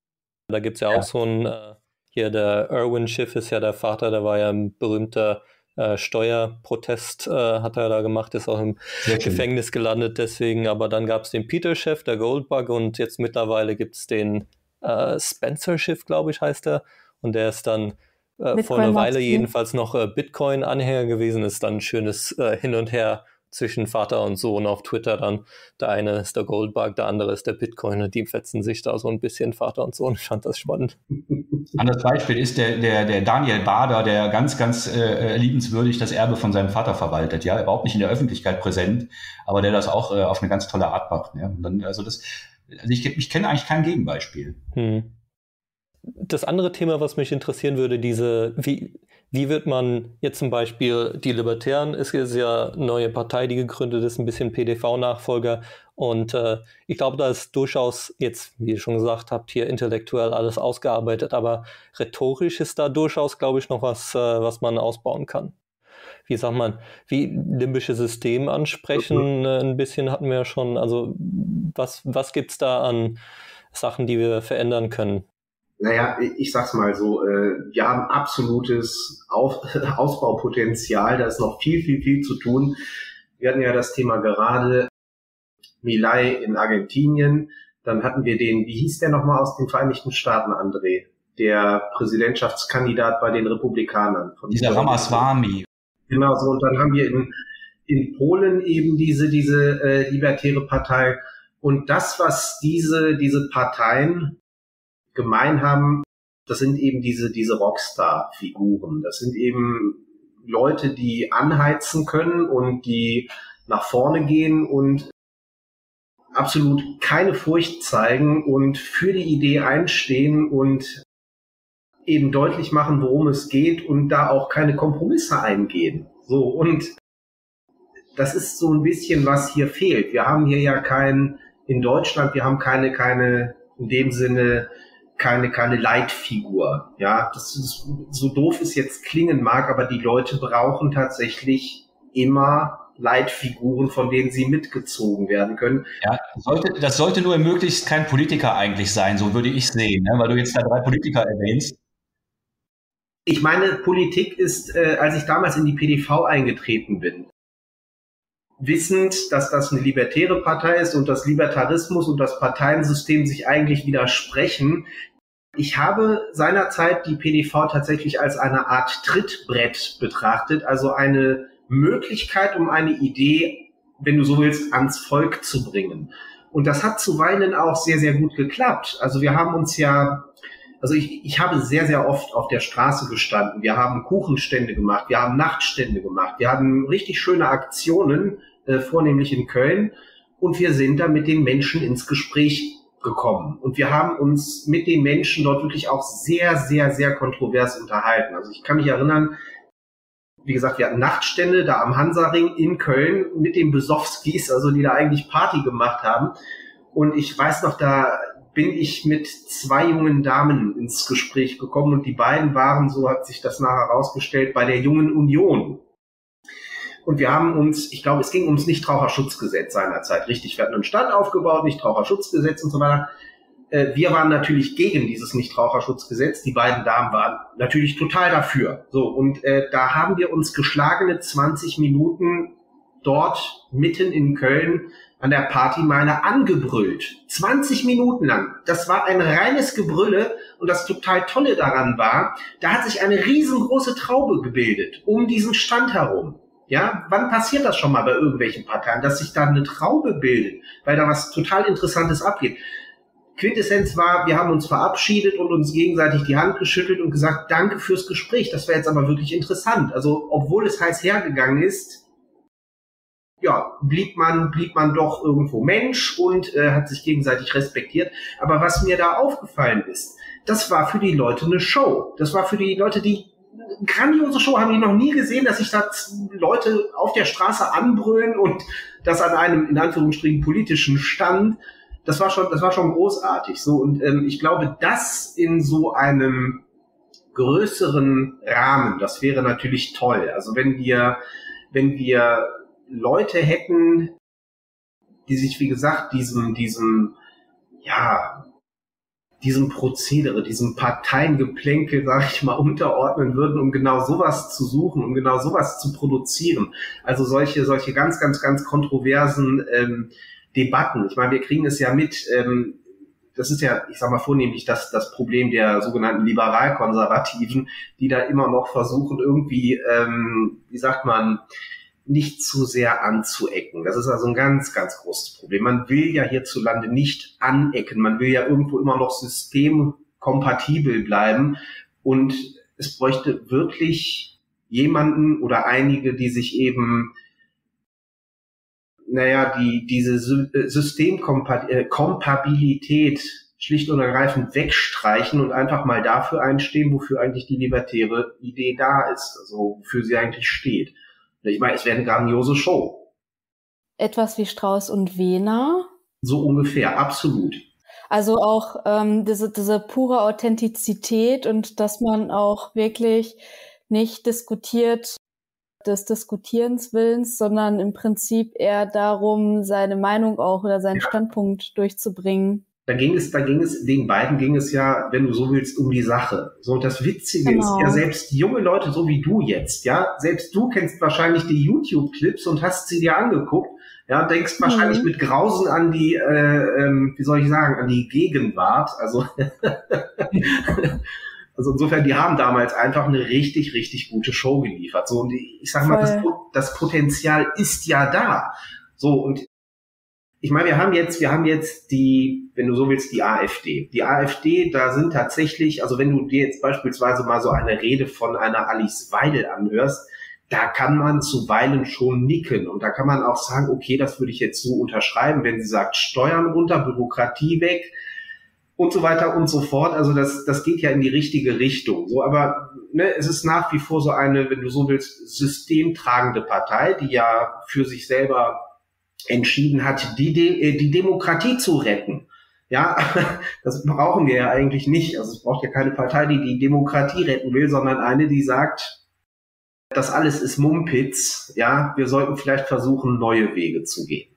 Da gibt es ja, ja, auch so ein, äh, hier der Erwin Schiff ist ja der Vater, der war ja ein berühmter äh, Steuerprotest, äh, hat er da gemacht, ist auch im Sehr Gefängnis schön. gelandet deswegen. Aber dann gab es den Peter Schiff, der Goldbug und jetzt mittlerweile gibt es den äh, Spencer Schiff, glaube ich, heißt er. Und der ist dann äh, vor einer Weile jedenfalls noch äh, Bitcoin-Anhänger gewesen, ist dann ein schönes äh, Hin und Her zwischen Vater und Sohn auf Twitter dann. Der eine ist der Goldbug, der andere ist der Bitcoin und die fetzen sich da so ein bisschen Vater und Sohn. Ich fand das spannend. Anderes Beispiel ist der, der, der Daniel Bader, der ganz, ganz äh, liebenswürdig das Erbe von seinem Vater verwaltet. Ja, überhaupt nicht in der Öffentlichkeit präsent, aber der das auch äh, auf eine ganz tolle Art macht. Ja? Und dann, also das, also ich, ich kenne eigentlich kein Gegenbeispiel. Hm das andere Thema, was mich interessieren würde, diese, wie, wie wird man jetzt zum Beispiel die Libertären, ist jetzt ja eine neue Partei, die gegründet ist, ein bisschen PDV-Nachfolger. Und äh, ich glaube, da ist durchaus jetzt, wie ihr schon gesagt habt, hier intellektuell alles ausgearbeitet, aber rhetorisch ist da durchaus, glaube ich, noch was, äh, was man ausbauen kann. Wie sagt man, wie limbische System ansprechen, äh, ein bisschen hatten wir ja schon. Also was, was gibt es da an Sachen, die wir verändern können? Naja, ich sag's mal so, äh, wir haben absolutes Auf Ausbaupotenzial, da ist noch viel, viel, viel zu tun. Wir hatten ja das Thema gerade Milay in Argentinien, dann hatten wir den, wie hieß der nochmal aus den Vereinigten Staaten, André? Der Präsidentschaftskandidat bei den Republikanern. Von Dieser Ramaswamy. Genau so, und dann haben wir in, in Polen eben diese, diese äh, libertäre Partei. Und das, was diese, diese Parteien gemein haben, das sind eben diese, diese Rockstar-Figuren. Das sind eben Leute, die anheizen können und die nach vorne gehen und absolut keine Furcht zeigen und für die Idee einstehen und eben deutlich machen, worum es geht und da auch keine Kompromisse eingehen. So, und das ist so ein bisschen, was hier fehlt. Wir haben hier ja kein, in Deutschland, wir haben keine, keine, in dem Sinne, keine, keine Leitfigur. Ja, das ist, so doof es jetzt klingen mag, aber die Leute brauchen tatsächlich immer Leitfiguren, von denen sie mitgezogen werden können. Ja, sollte, das sollte nur möglichst kein Politiker eigentlich sein, so würde ich sehen, ne? weil du jetzt da drei Politiker erwähnst. Ich meine, Politik ist, äh, als ich damals in die PDV eingetreten bin, wissend, dass das eine libertäre Partei ist und das Libertarismus und das Parteiensystem sich eigentlich widersprechen, ich habe seinerzeit die PDV tatsächlich als eine Art Trittbrett betrachtet, also eine Möglichkeit, um eine Idee, wenn du so willst, ans Volk zu bringen. Und das hat zuweilen auch sehr, sehr gut geklappt. Also wir haben uns ja, also ich, ich habe sehr, sehr oft auf der Straße gestanden. Wir haben Kuchenstände gemacht, wir haben Nachtstände gemacht, wir hatten richtig schöne Aktionen, äh, vornehmlich in Köln. Und wir sind da mit den Menschen ins Gespräch gekommen. Und wir haben uns mit den Menschen dort wirklich auch sehr, sehr, sehr kontrovers unterhalten. Also ich kann mich erinnern, wie gesagt, wir hatten Nachtstände da am Hansaring in Köln mit den Besowskis, also die da eigentlich Party gemacht haben. Und ich weiß noch, da bin ich mit zwei jungen Damen ins Gespräch gekommen und die beiden waren, so hat sich das nachher herausgestellt, bei der Jungen Union. Und wir haben uns, ich glaube, es ging ums Nichtraucherschutzgesetz seinerzeit, richtig. Wir hatten einen Stand aufgebaut, Nichtraucherschutzgesetz und so weiter. Äh, wir waren natürlich gegen dieses Nichtraucherschutzgesetz. Die beiden Damen waren natürlich total dafür. So, und äh, da haben wir uns geschlagene 20 Minuten dort mitten in Köln an der Partymeile angebrüllt. 20 Minuten lang. Das war ein reines Gebrülle und das total Tolle daran war, da hat sich eine riesengroße Traube gebildet um diesen Stand herum. Ja, wann passiert das schon mal bei irgendwelchen Parteien, dass sich da eine Traube bildet, weil da was total Interessantes abgeht? Quintessenz war, wir haben uns verabschiedet und uns gegenseitig die Hand geschüttelt und gesagt, danke fürs Gespräch, das wäre jetzt aber wirklich interessant. Also, obwohl es heiß hergegangen ist, ja, blieb man, blieb man doch irgendwo Mensch und äh, hat sich gegenseitig respektiert. Aber was mir da aufgefallen ist, das war für die Leute eine Show. Das war für die Leute, die grandiose Show, haben die noch nie gesehen, dass sich da Leute auf der Straße anbrüllen und das an einem, in Anführungsstrichen, politischen Stand. Das war schon, das war schon großartig. So, und ähm, ich glaube, das in so einem größeren Rahmen, das wäre natürlich toll. Also wenn wir, wenn wir Leute hätten, die sich, wie gesagt, diesem, diesem, ja, diesem Prozedere, diesem Parteiengeplänkel, sage ich mal, unterordnen würden, um genau sowas zu suchen, um genau sowas zu produzieren. Also solche, solche ganz, ganz, ganz kontroversen ähm, Debatten. Ich meine, wir kriegen es ja mit, ähm, das ist ja, ich sag mal, vornehmlich das, das Problem der sogenannten Liberalkonservativen, die da immer noch versuchen, irgendwie, ähm, wie sagt man, nicht zu sehr anzuecken. Das ist also ein ganz, ganz großes Problem. Man will ja hierzulande nicht anecken. Man will ja irgendwo immer noch systemkompatibel bleiben. Und es bräuchte wirklich jemanden oder einige, die sich eben, naja, die, diese äh, Systemkompatibilität äh, schlicht und ergreifend wegstreichen und einfach mal dafür einstehen, wofür eigentlich die libertäre Idee da ist, also wofür sie eigentlich steht. Ich meine, es wäre eine grandiose Show. Etwas wie Strauß und Wehner. So ungefähr, absolut. Also auch ähm, diese, diese pure Authentizität und dass man auch wirklich nicht diskutiert des Diskutierens Willens, sondern im Prinzip eher darum, seine Meinung auch oder seinen ja. Standpunkt durchzubringen da ging es, da ging es, den beiden ging es ja, wenn du so willst, um die Sache. So, und das Witzige genau. ist ja, selbst junge Leute, so wie du jetzt, ja, selbst du kennst wahrscheinlich die YouTube-Clips und hast sie dir angeguckt, ja, denkst mhm. wahrscheinlich mit Grausen an die, äh, ähm, wie soll ich sagen, an die Gegenwart, also, also insofern, die haben damals einfach eine richtig, richtig gute Show geliefert. So, und ich sag mal, das, das Potenzial ist ja da. So, und ich meine, wir haben jetzt, wir haben jetzt die, wenn du so willst, die AfD. Die AfD, da sind tatsächlich, also wenn du dir jetzt beispielsweise mal so eine Rede von einer Alice Weidel anhörst, da kann man zuweilen schon nicken und da kann man auch sagen, okay, das würde ich jetzt so unterschreiben, wenn sie sagt, Steuern runter, Bürokratie weg und so weiter und so fort. Also das, das geht ja in die richtige Richtung. So, aber ne, es ist nach wie vor so eine, wenn du so willst, systemtragende Partei, die ja für sich selber entschieden hat, die, die, äh, die Demokratie zu retten. Ja, das brauchen wir ja eigentlich nicht. Also es braucht ja keine Partei, die die Demokratie retten will, sondern eine, die sagt, das alles ist Mumpitz. Ja, wir sollten vielleicht versuchen, neue Wege zu gehen.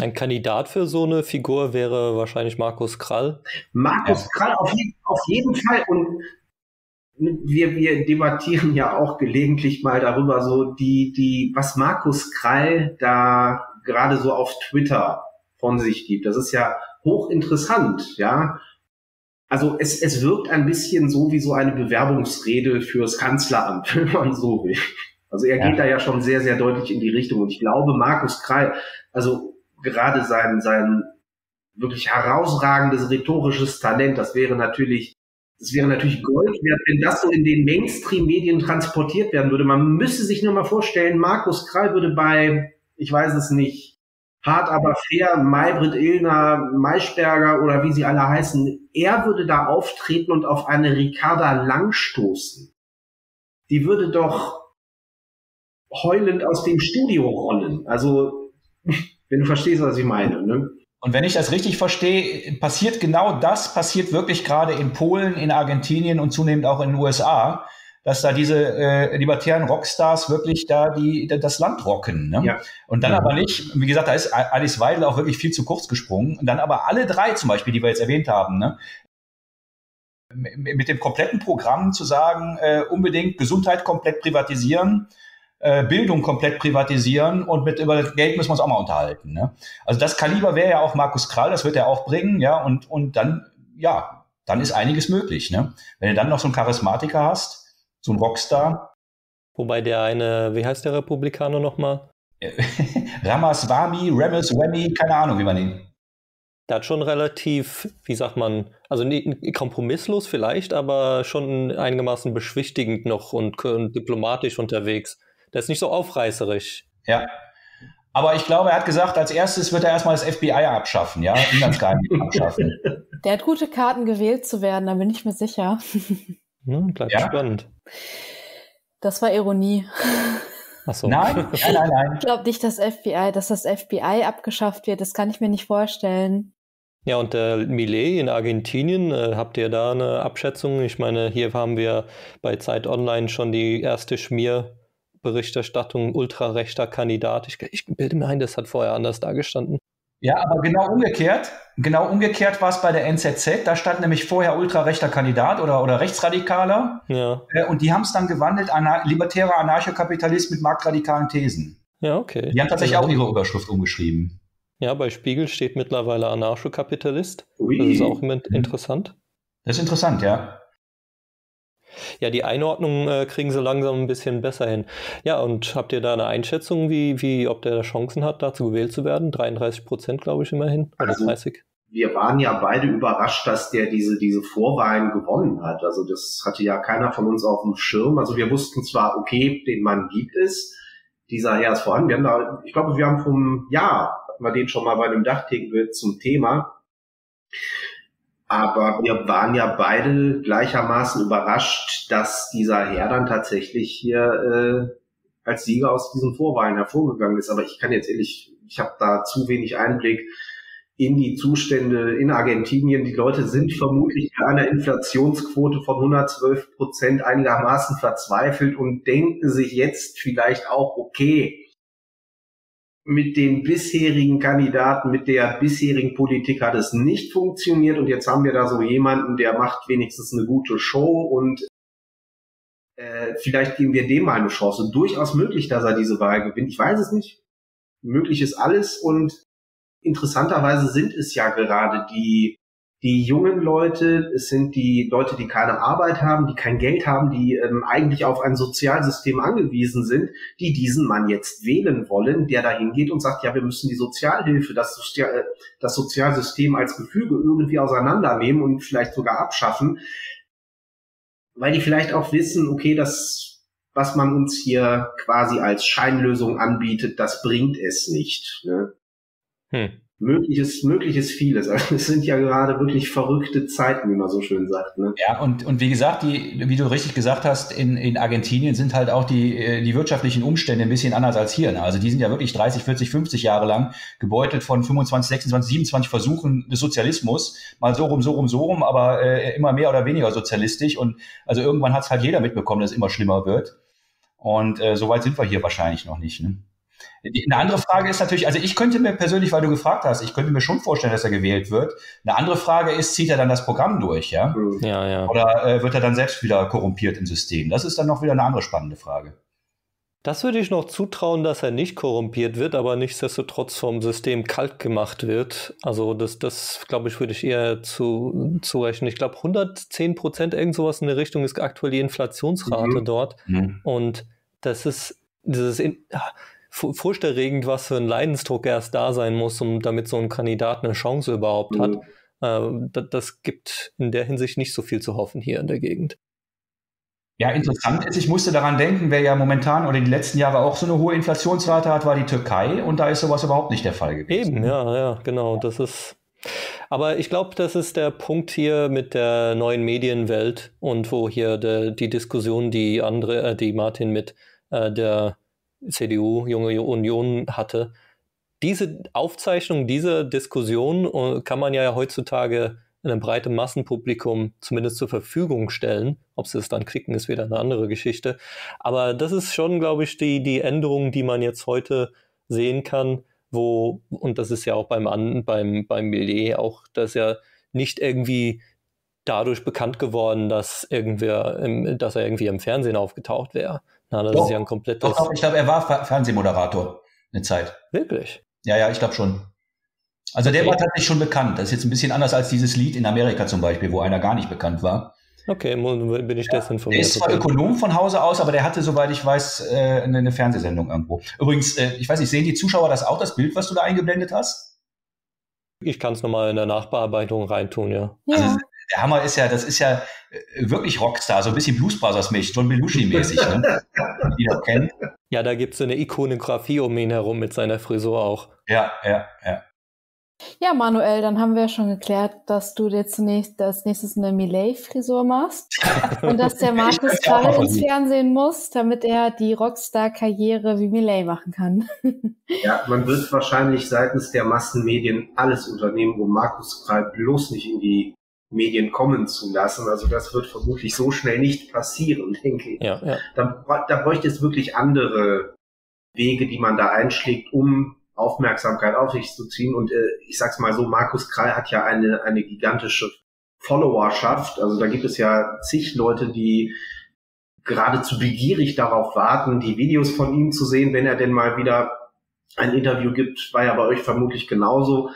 Ein Kandidat für so eine Figur wäre wahrscheinlich Markus Krall. Markus ja. Krall auf, jeden, auf jeden Fall. Und wir, wir debattieren ja auch gelegentlich mal darüber, so die, die, was Markus Krall da gerade so auf Twitter von sich gibt. Das ist ja hochinteressant, ja. Also es, es wirkt ein bisschen so wie so eine Bewerbungsrede fürs Kanzleramt, wenn man so will. Also er ja. geht da ja schon sehr, sehr deutlich in die Richtung. Und ich glaube, Markus Krall, also gerade sein, sein wirklich herausragendes rhetorisches Talent, das wäre natürlich, das wäre natürlich Gold wert, wenn das so in den Mainstream-Medien transportiert werden würde. Man müsste sich nur mal vorstellen, Markus Krall würde bei ich weiß es nicht, hart aber fair, Maybrit Illner, Maischberger oder wie sie alle heißen, er würde da auftreten und auf eine Ricarda Lang stoßen. Die würde doch heulend aus dem Studio rollen. Also, wenn du verstehst, was ich meine. Ne? Und wenn ich das richtig verstehe, passiert genau das, passiert wirklich gerade in Polen, in Argentinien und zunehmend auch in den USA dass da diese äh, libertären Rockstars wirklich da die das Land rocken. Ne? Ja. Und dann ja. aber nicht, wie gesagt, da ist Alice Weidel auch wirklich viel zu kurz gesprungen. Und dann aber alle drei zum Beispiel, die wir jetzt erwähnt haben, ne? mit dem kompletten Programm zu sagen, äh, unbedingt Gesundheit komplett privatisieren, äh, Bildung komplett privatisieren und mit über Geld müssen wir uns auch mal unterhalten. Ne? Also das Kaliber wäre ja auch Markus Krall, das wird er auch bringen, ja, und, und dann, ja, dann ist einiges möglich. Ne? Wenn du dann noch so einen Charismatiker hast, so ein Rockstar. Wobei der eine, wie heißt der Republikaner nochmal? Ramaswamy, Ramaswamy, keine Ahnung, wie man ihn. Der hat schon relativ, wie sagt man, also nie, kompromisslos vielleicht, aber schon einigermaßen beschwichtigend noch und, und diplomatisch unterwegs. Der ist nicht so aufreißerisch. Ja. Aber ich glaube, er hat gesagt, als erstes wird er erstmal das FBI abschaffen, ja, Inlandsgeheimnis abschaffen. Der hat gute Karten gewählt zu werden, da bin ich mir sicher. Ja, bleibt ja. spannend. Das war Ironie. Ach so. Nein, nein, nein, nein. Ich glaube nicht, dass FBI, dass das FBI abgeschafft wird. Das kann ich mir nicht vorstellen. Ja, und der äh, Millet in Argentinien, äh, habt ihr da eine Abschätzung? Ich meine, hier haben wir bei Zeit Online schon die erste Schmierberichterstattung ultrarechter Kandidat. Ich, ich bilde mir ein, das hat vorher anders dargestanden. Ja, aber genau umgekehrt. Genau umgekehrt war es bei der NZZ. Da stand nämlich vorher ultrarechter Kandidat oder, oder Rechtsradikaler. Ja. Äh, und die haben es dann gewandelt, ana libertärer Anarchokapitalist mit marktradikalen Thesen. Ja, okay. Die haben tatsächlich auch ihre Überschrift umgeschrieben. Ja, bei Spiegel steht mittlerweile Anarchokapitalist. Ui. Das ist auch mhm. interessant. Das ist interessant, ja. Ja, die Einordnung äh, kriegen sie langsam ein bisschen besser hin. Ja, und habt ihr da eine Einschätzung, wie, wie ob der Chancen hat, dazu gewählt zu werden? 33 Prozent, glaube ich, immerhin. Also, 30. Wir waren ja beide überrascht, dass der diese, diese Vorwahlen gewonnen hat. Also das hatte ja keiner von uns auf dem Schirm. Also wir wussten zwar, okay, den Mann gibt es, dieser Herr ist vorhanden. Wir haben da, ich glaube, wir haben vom Jahr, hatten wir den schon mal bei einem Dachthekenwirt zum Thema. Aber wir waren ja beide gleichermaßen überrascht, dass dieser Herr dann tatsächlich hier äh, als Sieger aus diesen Vorwahlen hervorgegangen ist. Aber ich kann jetzt ehrlich, ich habe da zu wenig Einblick in die Zustände in Argentinien. Die Leute sind vermutlich bei einer Inflationsquote von 112 Prozent einigermaßen verzweifelt und denken sich jetzt vielleicht auch, okay, mit den bisherigen Kandidaten, mit der bisherigen Politik hat es nicht funktioniert und jetzt haben wir da so jemanden, der macht wenigstens eine gute Show und äh, vielleicht geben wir dem mal eine Chance. Durchaus möglich, dass er diese Wahl gewinnt. Ich weiß es nicht. Möglich ist alles und interessanterweise sind es ja gerade die die jungen Leute, es sind die Leute, die keine Arbeit haben, die kein Geld haben, die ähm, eigentlich auf ein Sozialsystem angewiesen sind, die diesen Mann jetzt wählen wollen, der dahin geht und sagt, ja, wir müssen die Sozialhilfe, das, Sozial äh, das Sozialsystem als Gefüge irgendwie auseinandernehmen und vielleicht sogar abschaffen, weil die vielleicht auch wissen, okay, das, was man uns hier quasi als Scheinlösung anbietet, das bringt es nicht. Ne? Hm mögliches, mögliches vieles. Also es sind ja gerade wirklich verrückte Zeiten, wie man so schön sagt. Ne? Ja, und, und wie gesagt, die, wie du richtig gesagt hast, in, in Argentinien sind halt auch die, äh, die wirtschaftlichen Umstände ein bisschen anders als hier. Ne? Also die sind ja wirklich 30, 40, 50 Jahre lang gebeutelt von 25, 26, 27 Versuchen des Sozialismus. Mal so rum, so rum, so rum, aber äh, immer mehr oder weniger sozialistisch. Und also irgendwann hat es halt jeder mitbekommen, dass es immer schlimmer wird. Und äh, so weit sind wir hier wahrscheinlich noch nicht. Ne? Eine andere Frage ist natürlich, also ich könnte mir persönlich, weil du gefragt hast, ich könnte mir schon vorstellen, dass er gewählt wird. Eine andere Frage ist, zieht er dann das Programm durch, ja? Ja, ja. Oder äh, wird er dann selbst wieder korrumpiert im System? Das ist dann noch wieder eine andere spannende Frage. Das würde ich noch zutrauen, dass er nicht korrumpiert wird, aber nichtsdestotrotz vom System kalt gemacht wird. Also das, das glaube ich, würde ich eher zu, zurechnen. Ich glaube, 110 Prozent, irgend sowas in der Richtung ist aktuell die Inflationsrate mhm. dort. Mhm. Und das ist dieses, in, furchterregend, was für ein Leidensdruck erst da sein muss, um damit so ein Kandidat eine Chance überhaupt mhm. hat. Äh, das, das gibt in der Hinsicht nicht so viel zu hoffen hier in der Gegend. Ja, interessant ist, ich musste daran denken, wer ja momentan oder die letzten Jahre auch so eine hohe Inflationsrate hat, war die Türkei und da ist sowas überhaupt nicht der Fall gewesen. Eben, ja, ja, genau. Das ist. Aber ich glaube, das ist der Punkt hier mit der neuen Medienwelt und wo hier de, die Diskussion, die andere, äh, die Martin mit äh, der CDU, Junge Union hatte. Diese Aufzeichnung, diese Diskussion äh, kann man ja heutzutage einem breiten Massenpublikum zumindest zur Verfügung stellen. Ob sie es dann klicken, ist wieder eine andere Geschichte. Aber das ist schon, glaube ich, die, die Änderung, die man jetzt heute sehen kann, wo, und das ist ja auch beim, beim, beim Millet auch, dass ja nicht irgendwie dadurch bekannt geworden, dass irgendwer, dass er irgendwie im Fernsehen aufgetaucht wäre. Na, das doch, ist ja ein komplettes. Doch, doch, ich glaube, er war Fernsehmoderator eine Zeit. Wirklich? Ja, ja, ich glaube schon. Also okay. der war tatsächlich schon bekannt. Das ist jetzt ein bisschen anders als dieses Lied in Amerika zum Beispiel, wo einer gar nicht bekannt war. Okay, bin ich ja, desinformiert. Er ist zwar Ökonom von Hause aus, aber der hatte, soweit ich weiß, äh, eine Fernsehsendung irgendwo. Übrigens, äh, ich weiß nicht, sehen die Zuschauer das auch, das Bild, was du da eingeblendet hast? Ich kann es nochmal in der Nachbearbeitung reintun, ja. ja. Also, der Hammer ist ja, das ist ja äh, wirklich Rockstar, so ein bisschen Blues Brothers-mäßig, John Belushi-mäßig, ne? die ihr kennt. Ja, da gibt es so eine Ikonografie um ihn herum mit seiner Frisur auch. Ja, ja, ja. Ja, Manuel, dann haben wir schon geklärt, dass du dir zunächst als nächstes eine Millet-Frisur machst und dass der Markus gerade ins Fernsehen muss, damit er die Rockstar-Karriere wie Millet machen kann. ja, man wird wahrscheinlich seitens der Massenmedien alles unternehmen, um Markus Krall bloß nicht in die Medien kommen zu lassen. Also das wird vermutlich so schnell nicht passieren, denke ich. Ja, ja. Da, da bräuchte es wirklich andere Wege, die man da einschlägt, um Aufmerksamkeit auf sich zu ziehen. Und äh, ich sag's mal so, Markus Krall hat ja eine, eine gigantische Followerschaft. Also da gibt es ja zig Leute, die geradezu begierig darauf warten, die Videos von ihm zu sehen, wenn er denn mal wieder ein Interview gibt, war ja bei euch vermutlich genauso.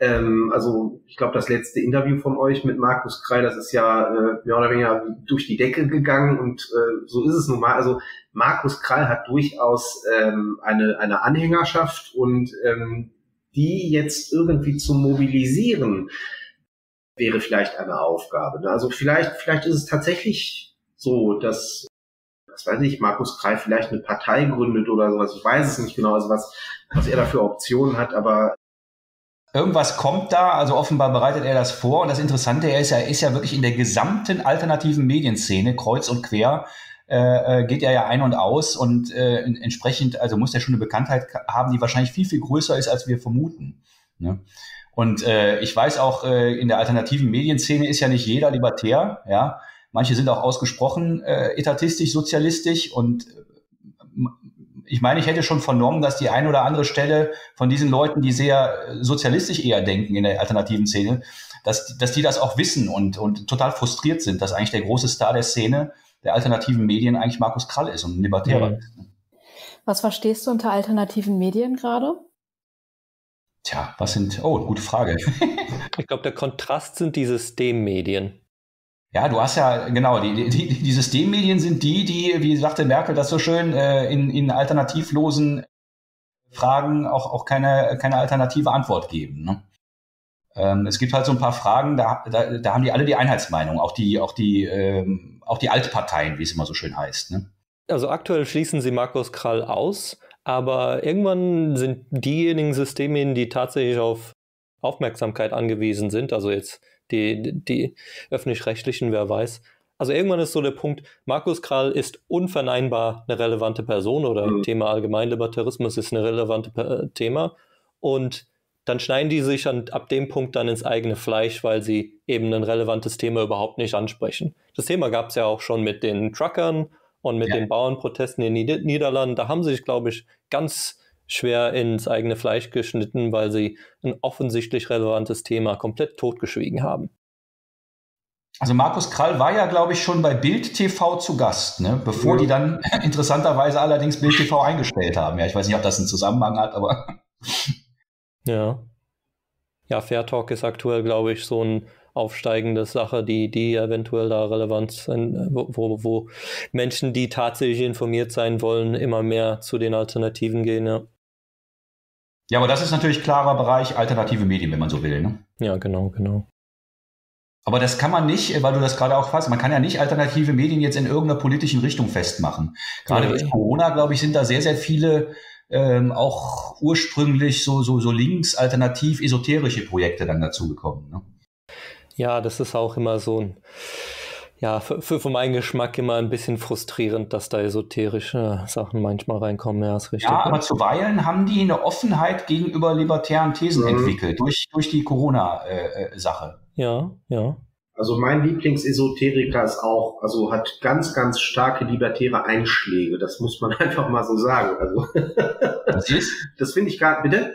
Ähm, also ich glaube, das letzte Interview von euch mit Markus Krall, das ist ja äh, mehr oder weniger durch die Decke gegangen und äh, so ist es nun mal. Also Markus Krall hat durchaus ähm, eine, eine Anhängerschaft und ähm, die jetzt irgendwie zu mobilisieren, wäre vielleicht eine Aufgabe. Ne? Also vielleicht, vielleicht ist es tatsächlich so, dass, was weiß ich, Markus Krall vielleicht eine Partei gründet oder sowas. Ich weiß es nicht genau, also was, was er da für Optionen hat, aber Irgendwas kommt da, also offenbar bereitet er das vor. Und das Interessante, er ist er ist ja wirklich in der gesamten alternativen Medienszene, kreuz und quer, äh, äh, geht er ja ein und aus und äh, entsprechend, also muss er schon eine Bekanntheit haben, die wahrscheinlich viel, viel größer ist, als wir vermuten. Ne? Und äh, ich weiß auch, äh, in der alternativen Medienszene ist ja nicht jeder libertär, ja. Manche sind auch ausgesprochen äh, etatistisch, sozialistisch und ich meine, ich hätte schon vernommen, dass die eine oder andere Stelle von diesen Leuten, die sehr äh, sozialistisch eher denken in der alternativen Szene, dass, dass die das auch wissen und, und total frustriert sind, dass eigentlich der große Star der Szene der alternativen Medien eigentlich Markus Krall ist und ein Libertärer ist. Mhm. Was verstehst du unter alternativen Medien gerade? Tja, was sind, oh, gute Frage. ich glaube, der Kontrast sind die Systemmedien. Ja, du hast ja, genau, die, die, die Systemmedien sind die, die, wie sagte Merkel das so schön, äh, in, in alternativlosen Fragen auch, auch keine, keine alternative Antwort geben. Ne? Ähm, es gibt halt so ein paar Fragen, da, da, da haben die alle die Einheitsmeinung, auch die, auch die, ähm, auch die Altparteien, wie es immer so schön heißt. Ne? Also aktuell schließen sie Markus Krall aus, aber irgendwann sind diejenigen Systemmedien, die tatsächlich auf Aufmerksamkeit angewiesen sind, also jetzt die, die öffentlich-rechtlichen, wer weiß. Also irgendwann ist so der Punkt, Markus Krall ist unverneinbar eine relevante Person oder mhm. Thema Allgemeinlibertarismus ist eine relevante äh, Thema. Und dann schneiden die sich an, ab dem Punkt dann ins eigene Fleisch, weil sie eben ein relevantes Thema überhaupt nicht ansprechen. Das Thema gab es ja auch schon mit den Truckern und mit ja. den Bauernprotesten in den Niederlanden. Da haben sie sich, glaube ich, ganz schwer ins eigene Fleisch geschnitten, weil sie ein offensichtlich relevantes Thema komplett totgeschwiegen haben. Also Markus Krall war ja, glaube ich, schon bei Bild TV zu Gast, ne? bevor ja. die dann interessanterweise allerdings Bild TV eingestellt haben. Ja, ich weiß nicht, ob das einen Zusammenhang hat, aber. ja. Ja, Fair Talk ist aktuell, glaube ich, so ein aufsteigende Sache, die, die eventuell da relevant sind, wo, wo, wo Menschen, die tatsächlich informiert sein wollen, immer mehr zu den Alternativen gehen, ja. Ja, aber das ist natürlich klarer Bereich alternative Medien, wenn man so will. Ne? Ja, genau, genau. Aber das kann man nicht, weil du das gerade auch fasst, man kann ja nicht alternative Medien jetzt in irgendeiner politischen Richtung festmachen. Gerade durch Corona, glaube ich, sind da sehr, sehr viele ähm, auch ursprünglich so, so, so links, alternativ, esoterische Projekte dann dazugekommen. Ne? Ja, das ist auch immer so ein ja, für, für, für meinen Geschmack immer ein bisschen frustrierend, dass da esoterische Sachen manchmal reinkommen. Ja, ist richtig. Ja, aber zuweilen haben die eine Offenheit gegenüber libertären Thesen mhm. entwickelt, durch, durch die Corona-Sache. ja, ja. Also mein Lieblingsesoteriker ist auch, also hat ganz, ganz starke libertäre Einschläge. Das muss man einfach mal so sagen. Also das ist? Das finde ich gerade, bitte?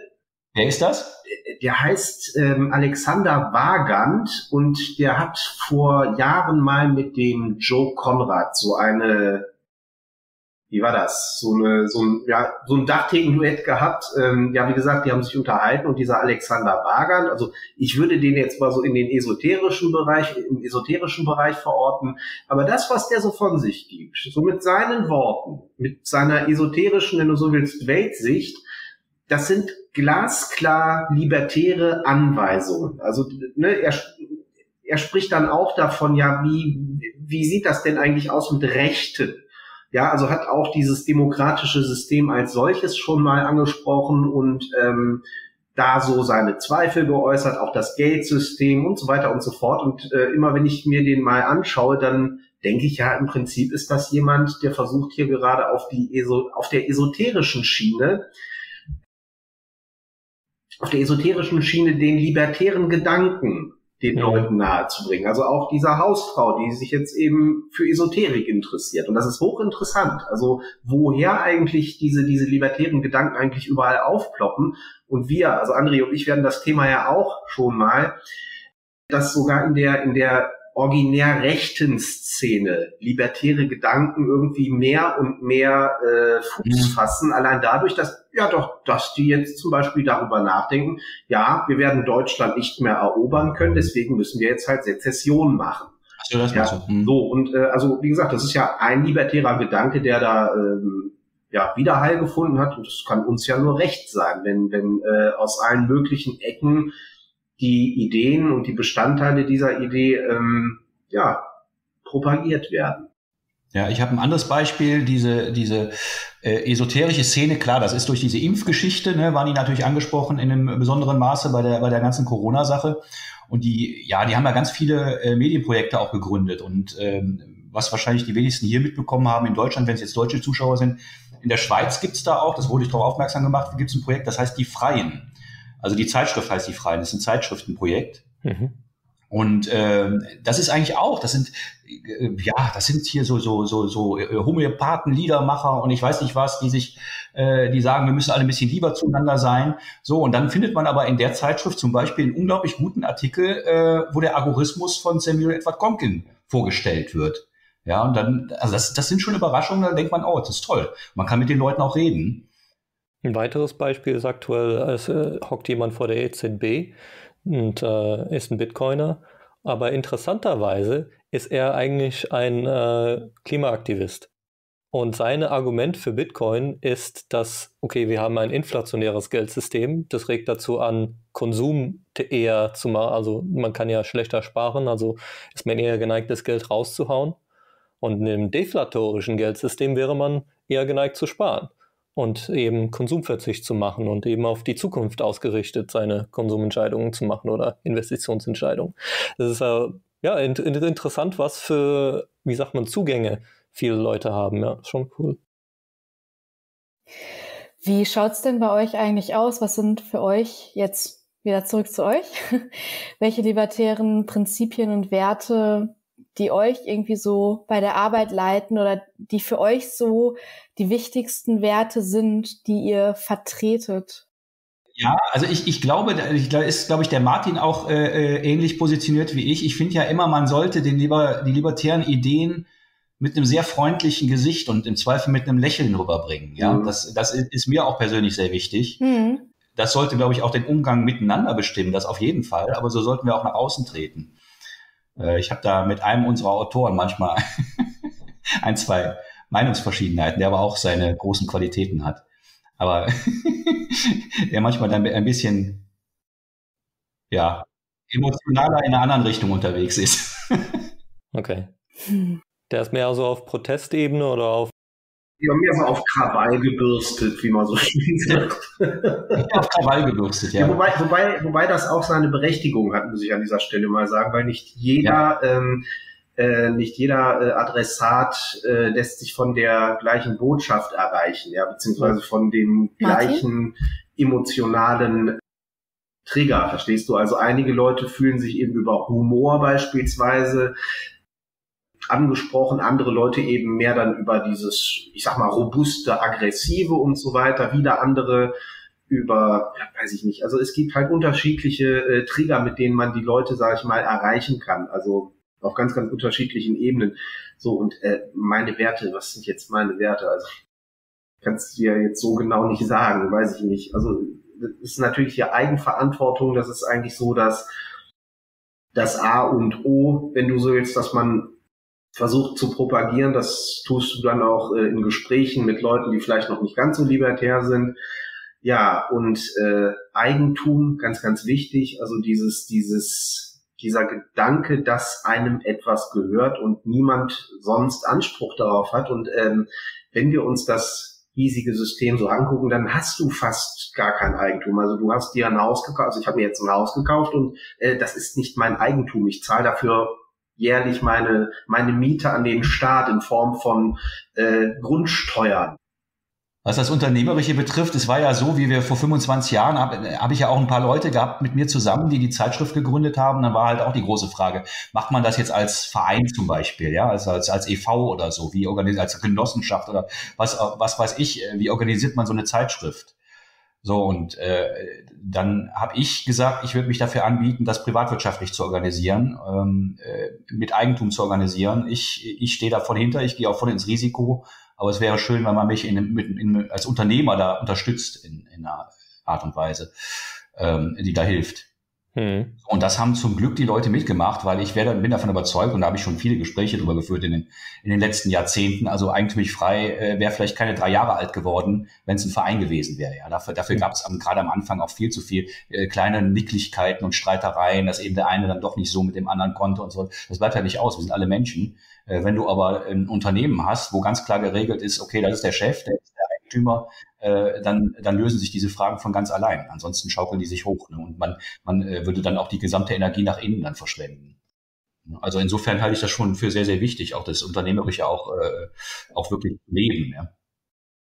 Wer ist das? Der heißt ähm, Alexander Wagand und der hat vor Jahren mal mit dem Joe Conrad so eine wie war das? So, eine, so ein, ja, so ein Dachtheken-Duett gehabt. Ähm, ja, wie gesagt, die haben sich unterhalten und dieser Alexander Wagand, also ich würde den jetzt mal so in den esoterischen Bereich, im esoterischen Bereich verorten, aber das, was der so von sich gibt, so mit seinen Worten, mit seiner esoterischen, wenn du so willst, Weltsicht, das sind glasklar libertäre Anweisungen. Also ne, er, er spricht dann auch davon, ja, wie, wie sieht das denn eigentlich aus mit Rechten? Ja, also hat auch dieses demokratische System als solches schon mal angesprochen und ähm, da so seine Zweifel geäußert, auch das Geldsystem und so weiter und so fort. Und äh, immer wenn ich mir den mal anschaue, dann denke ich ja, im Prinzip ist das jemand, der versucht hier gerade auf die Eso auf der esoterischen Schiene auf der esoterischen Schiene den libertären Gedanken den ja. Leuten nahezubringen. Also auch dieser Hausfrau, die sich jetzt eben für Esoterik interessiert. Und das ist hochinteressant. Also woher eigentlich diese, diese libertären Gedanken eigentlich überall aufploppen. Und wir, also André und ich werden das Thema ja auch schon mal, dass sogar in der, in der originär rechten Szene libertäre Gedanken irgendwie mehr und mehr äh, Fuß mhm. fassen, allein dadurch, dass ja doch, dass die jetzt zum Beispiel darüber nachdenken, ja, wir werden Deutschland nicht mehr erobern können, deswegen müssen wir jetzt halt Sezession machen. So, das ja, so. Mhm. so und äh, also wie gesagt, das ist ja ein libertärer Gedanke, der da ähm, ja Widerhall gefunden hat und das kann uns ja nur recht sein, wenn wenn äh, aus allen möglichen Ecken die Ideen und die Bestandteile dieser Idee ähm, ja, propagiert werden. Ja, ich habe ein anderes Beispiel, diese, diese äh, esoterische Szene, klar, das ist durch diese Impfgeschichte, ne, waren die natürlich angesprochen in einem besonderen Maße bei der, bei der ganzen Corona-Sache. Und die, ja, die haben ja ganz viele äh, Medienprojekte auch gegründet. Und ähm, was wahrscheinlich die wenigsten hier mitbekommen haben in Deutschland, wenn es jetzt deutsche Zuschauer sind, in der Schweiz gibt's da auch, das wurde ich darauf aufmerksam gemacht, gibt es ein Projekt, das heißt Die Freien. Also die Zeitschrift heißt Die Freien, das ist ein Zeitschriftenprojekt. Mhm. Und äh, das ist eigentlich auch, das sind äh, ja, das sind hier so so so so äh, Homöopathen, Liedermacher und ich weiß nicht was, die sich, äh, die sagen, wir müssen alle ein bisschen lieber zueinander sein. So und dann findet man aber in der Zeitschrift zum Beispiel einen unglaublich guten Artikel, äh, wo der Algorithmus von Samuel Edward Conkin vorgestellt wird. Ja, und dann, also das, das sind schon Überraschungen, da denkt man, oh, das ist toll. Man kann mit den Leuten auch reden. Ein weiteres Beispiel ist aktuell, es äh, hockt jemand vor der EZB und äh, ist ein Bitcoiner. Aber interessanterweise ist er eigentlich ein äh, Klimaaktivist. Und sein Argument für Bitcoin ist, dass, okay, wir haben ein inflationäres Geldsystem, das regt dazu an, Konsum eher zu machen. Also man kann ja schlechter sparen, also ist man eher geneigt, das Geld rauszuhauen. Und in einem deflatorischen Geldsystem wäre man eher geneigt zu sparen und eben Konsumverzicht zu machen und eben auf die Zukunft ausgerichtet seine Konsumentscheidungen zu machen oder Investitionsentscheidungen. Das ist ja in, in, interessant, was für, wie sagt man, Zugänge viele Leute haben. Ja, schon cool. Wie schaut's denn bei euch eigentlich aus? Was sind für euch jetzt wieder zurück zu euch? Welche libertären Prinzipien und Werte die euch irgendwie so bei der Arbeit leiten oder die für euch so die wichtigsten Werte sind, die ihr vertretet? Ja, also ich, ich glaube, ich glaube, ist, glaube ich, der Martin auch äh, äh, ähnlich positioniert wie ich. Ich finde ja immer, man sollte den lieber, die libertären Ideen mit einem sehr freundlichen Gesicht und im Zweifel mit einem Lächeln rüberbringen. Ja, mhm. das, das ist mir auch persönlich sehr wichtig. Mhm. Das sollte, glaube ich, auch den Umgang miteinander bestimmen, das auf jeden Fall. Aber so sollten wir auch nach außen treten. Äh, ich habe da mit einem unserer Autoren manchmal ein, zwei Meinungsverschiedenheiten, der aber auch seine großen Qualitäten hat. Aber der manchmal dann ein bisschen, ja, emotionaler in einer anderen Richtung unterwegs ist. okay. Der ist mehr so auf Protestebene oder auf ja, mehr so auf Krawall gebürstet, wie man so schön sagt. auf Krawall gebürstet, ja. ja. wobei, wobei, wobei das auch seine Berechtigung hat, muss ich an dieser Stelle mal sagen, weil nicht jeder, ja. ähm, äh, nicht jeder äh, Adressat äh, lässt sich von der gleichen Botschaft erreichen, ja, beziehungsweise von dem Martin? gleichen emotionalen Trigger, verstehst du? Also einige Leute fühlen sich eben über Humor beispielsweise angesprochen, andere Leute eben mehr dann über dieses, ich sag mal, robuste, aggressive und so weiter, wieder andere über, ja, weiß ich nicht, also es gibt halt unterschiedliche äh, Trigger, mit denen man die Leute, sage ich mal, erreichen kann. Also auf ganz, ganz unterschiedlichen Ebenen. So, und äh, meine Werte, was sind jetzt meine Werte? Also kannst du dir jetzt so genau nicht sagen, weiß ich nicht. Also das ist natürlich hier Eigenverantwortung, das ist eigentlich so, dass das A und O, wenn du so willst, dass man versucht zu propagieren, das tust du dann auch äh, in Gesprächen mit Leuten, die vielleicht noch nicht ganz so libertär sind. Ja, und äh, Eigentum, ganz, ganz wichtig, also dieses, dieses, dieser Gedanke, dass einem etwas gehört und niemand sonst Anspruch darauf hat. Und ähm, wenn wir uns das riesige System so angucken, dann hast du fast gar kein Eigentum. Also du hast dir ein Haus gekauft, also ich habe mir jetzt ein Haus gekauft und äh, das ist nicht mein Eigentum. Ich zahle dafür jährlich meine, meine Miete an den Staat in Form von äh, Grundsteuern. Was das Unternehmerische betrifft, es war ja so, wie wir vor 25 Jahren, habe hab ich ja auch ein paar Leute gehabt mit mir zusammen, die die Zeitschrift gegründet haben. Dann war halt auch die große Frage, macht man das jetzt als Verein zum Beispiel, ja, als, als, als e.V. oder so, wie organisiert, als Genossenschaft oder was, was weiß ich, wie organisiert man so eine Zeitschrift? So, und äh, dann habe ich gesagt, ich würde mich dafür anbieten, das privatwirtschaftlich zu organisieren, ähm, äh, mit Eigentum zu organisieren. Ich, ich stehe da voll hinter, ich gehe auch voll ins Risiko, aber es wäre schön, wenn man mich in, in, in, als Unternehmer da unterstützt in, in einer Art und Weise, ähm, die da hilft. Mhm. Und das haben zum Glück die Leute mitgemacht, weil ich werde, bin davon überzeugt, und da habe ich schon viele Gespräche darüber geführt in den, in den letzten Jahrzehnten. Also eigentümlich frei äh, wäre vielleicht keine drei Jahre alt geworden, wenn es ein Verein gewesen wäre. Ja, dafür, dafür mhm. gab es gerade am Anfang auch viel zu viel äh, kleine Nicklichkeiten und Streitereien, dass eben der eine dann doch nicht so mit dem anderen konnte und so. Das bleibt ja nicht aus. Wir sind alle Menschen. Äh, wenn du aber ein Unternehmen hast, wo ganz klar geregelt ist, okay, das ist der Chef, der ist Eigentümer, äh, dann, dann lösen sich diese Fragen von ganz allein. Ansonsten schaukeln die sich hoch. Ne? Und man, man äh, würde dann auch die gesamte Energie nach innen dann verschwenden. Also insofern halte ich das schon für sehr, sehr wichtig, auch das Unternehmerische auch, äh, auch wirklich leben. Ja.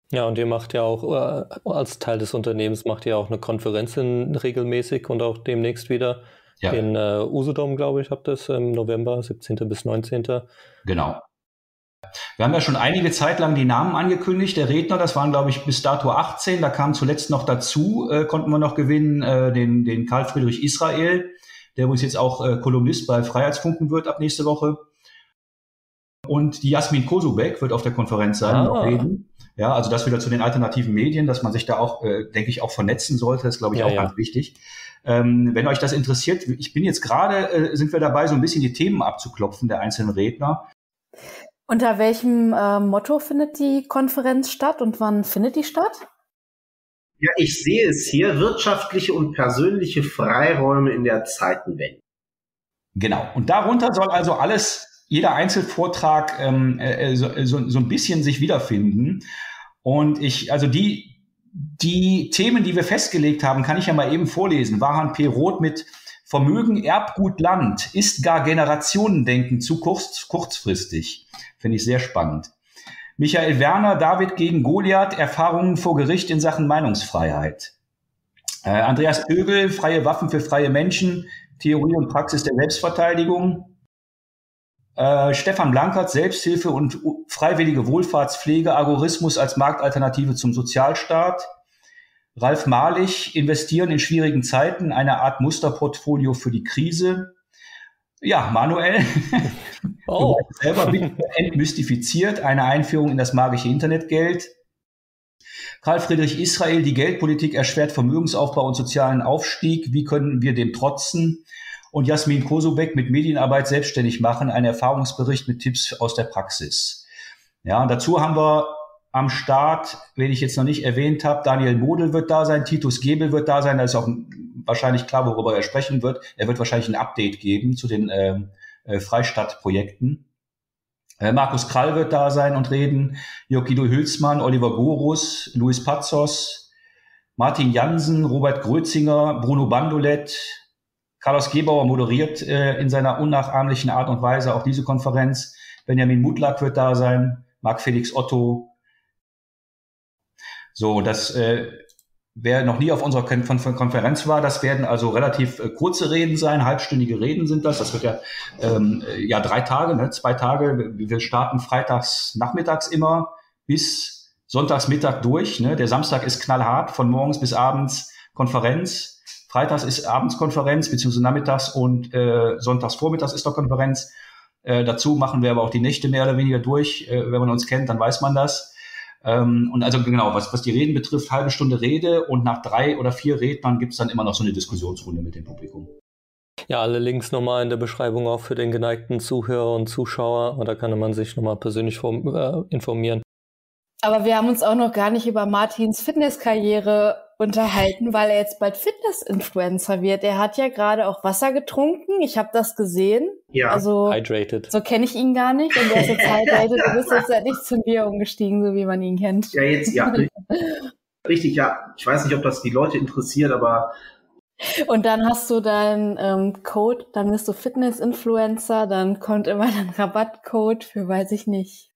Ja, und ihr macht ja auch äh, als Teil des Unternehmens macht ihr auch eine Konferenz in, regelmäßig und auch demnächst wieder ja. in äh, Usedom, glaube ich, habt ihr im November, 17. bis 19. Genau. Wir haben ja schon einige Zeit lang die Namen angekündigt. Der Redner, das waren, glaube ich, bis dato 18. Da kam zuletzt noch dazu, äh, konnten wir noch gewinnen, äh, den, den Karl Friedrich Israel, der uns jetzt auch äh, Kolumnist bei Freiheitsfunken wird ab nächste Woche. Und die Jasmin Kosubek wird auf der Konferenz sein, ah. reden. Ja, also das wieder zu den alternativen Medien, dass man sich da auch, äh, denke ich, auch vernetzen sollte, das glaube ich ja, auch ja. ganz wichtig. Ähm, wenn euch das interessiert, ich bin jetzt gerade, äh, sind wir dabei, so ein bisschen die Themen abzuklopfen der einzelnen Redner. Unter welchem äh, Motto findet die Konferenz statt und wann findet die statt? Ja, ich sehe es hier, wirtschaftliche und persönliche Freiräume in der Zeitenwende. Genau. Und darunter soll also alles, jeder Einzelvortrag ähm, äh, so, so, so ein bisschen sich wiederfinden. Und ich, also die, die Themen, die wir festgelegt haben, kann ich ja mal eben vorlesen. Wahan P. Roth mit Vermögen, Erbgut, Land ist gar Generationendenken zu kurz, kurzfristig. Finde ich sehr spannend. Michael Werner, David gegen Goliath, Erfahrungen vor Gericht in Sachen Meinungsfreiheit. Äh, Andreas Pögel, freie Waffen für freie Menschen, Theorie und Praxis der Selbstverteidigung. Äh, Stefan Blankert, Selbsthilfe und freiwillige Wohlfahrtspflege, Agorismus als Marktalternative zum Sozialstaat. Ralf Malich, investieren in schwierigen Zeiten, eine Art Musterportfolio für die Krise. Ja, Manuel, oh. selber entmystifiziert, eine Einführung in das magische Internetgeld. Karl Friedrich Israel, die Geldpolitik erschwert Vermögensaufbau und sozialen Aufstieg. Wie können wir dem trotzen? Und Jasmin Kosubek mit Medienarbeit selbstständig machen, ein Erfahrungsbericht mit Tipps aus der Praxis. Ja, dazu haben wir am Start, wenn ich jetzt noch nicht erwähnt habe, Daniel Model wird da sein, Titus Gebel wird da sein, da ist auch wahrscheinlich klar, worüber er sprechen wird. Er wird wahrscheinlich ein Update geben zu den ähm, äh, Freistadtprojekten. Äh, Markus Krall wird da sein und reden, Jokido Hülsmann, Oliver Gorus, Luis Pazos, Martin Jansen, Robert Grötzinger, Bruno Bandolet, Carlos Gebauer moderiert äh, in seiner unnachahmlichen Art und Weise auch diese Konferenz. Benjamin Mutlak wird da sein, Marc Felix Otto, so, das äh, wer noch nie auf unserer Konferenz war, das werden also relativ äh, kurze Reden sein, halbstündige Reden sind das. Das wird ja, ähm, ja drei Tage, ne, zwei Tage. Wir starten freitags nachmittags immer bis Sonntagsmittag durch. Ne? Der Samstag ist knallhart, von morgens bis abends Konferenz. Freitags ist Abendskonferenz, beziehungsweise nachmittags und äh, sonntags vormittags ist doch Konferenz. Äh, dazu machen wir aber auch die Nächte mehr oder weniger durch. Äh, wenn man uns kennt, dann weiß man das. Ähm, und also genau, was, was die Reden betrifft, halbe Stunde Rede und nach drei oder vier Rednern gibt es dann immer noch so eine Diskussionsrunde mit dem Publikum. Ja, alle Links nochmal in der Beschreibung auch für den geneigten Zuhörer und Zuschauer. Und da kann man sich nochmal persönlich vom, äh, informieren. Aber wir haben uns auch noch gar nicht über Martins Fitnesskarriere unterhalten, weil er jetzt bald Fitness-Influencer wird. Er hat ja gerade auch Wasser getrunken. Ich habe das gesehen. Ja. Also hydrated. So kenne ich ihn gar nicht. Und er ist jetzt hydrated. Du bist jetzt halt nicht zum Bier umgestiegen, so wie man ihn kennt. Ja, jetzt ja. Richtig, ja. Ich weiß nicht, ob das die Leute interessiert, aber und dann hast du deinen ähm, Code, dann bist du Fitness-Influencer, dann kommt immer dein Rabattcode für, weiß ich nicht,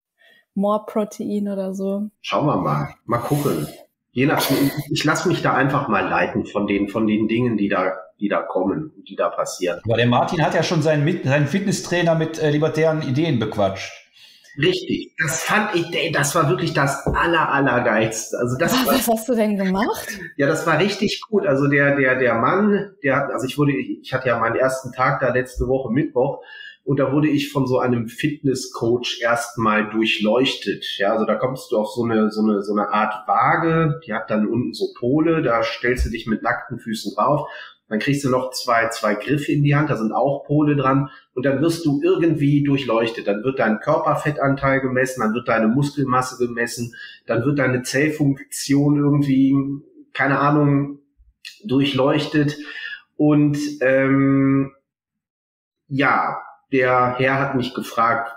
More Protein oder so. Schauen wir mal, mal gucken. Je nachdem, ich lasse mich da einfach mal leiten von den, von den Dingen, die da, die da kommen und die da passieren. Aber der Martin hat ja schon seinen, seinen Fitnesstrainer mit äh, libertären Ideen bequatscht. Richtig, das fand ich, ey, das war wirklich das aller, allergeilste. Also das was, war, was hast du denn gemacht? Ja, das war richtig gut. Also der, der, der Mann, der hat, also ich wurde, ich hatte ja meinen ersten Tag da letzte Woche Mittwoch und da wurde ich von so einem Fitnesscoach erstmal durchleuchtet. Ja, also da kommst du auf so eine, so eine, so eine Art Waage, die hat dann unten so Pole, da stellst du dich mit nackten Füßen drauf. Dann kriegst du noch zwei, zwei Griffe in die Hand, da sind auch Pole dran. Und dann wirst du irgendwie durchleuchtet. Dann wird dein Körperfettanteil gemessen, dann wird deine Muskelmasse gemessen, dann wird deine Zellfunktion irgendwie, keine Ahnung, durchleuchtet. Und ähm, ja, der Herr hat mich gefragt,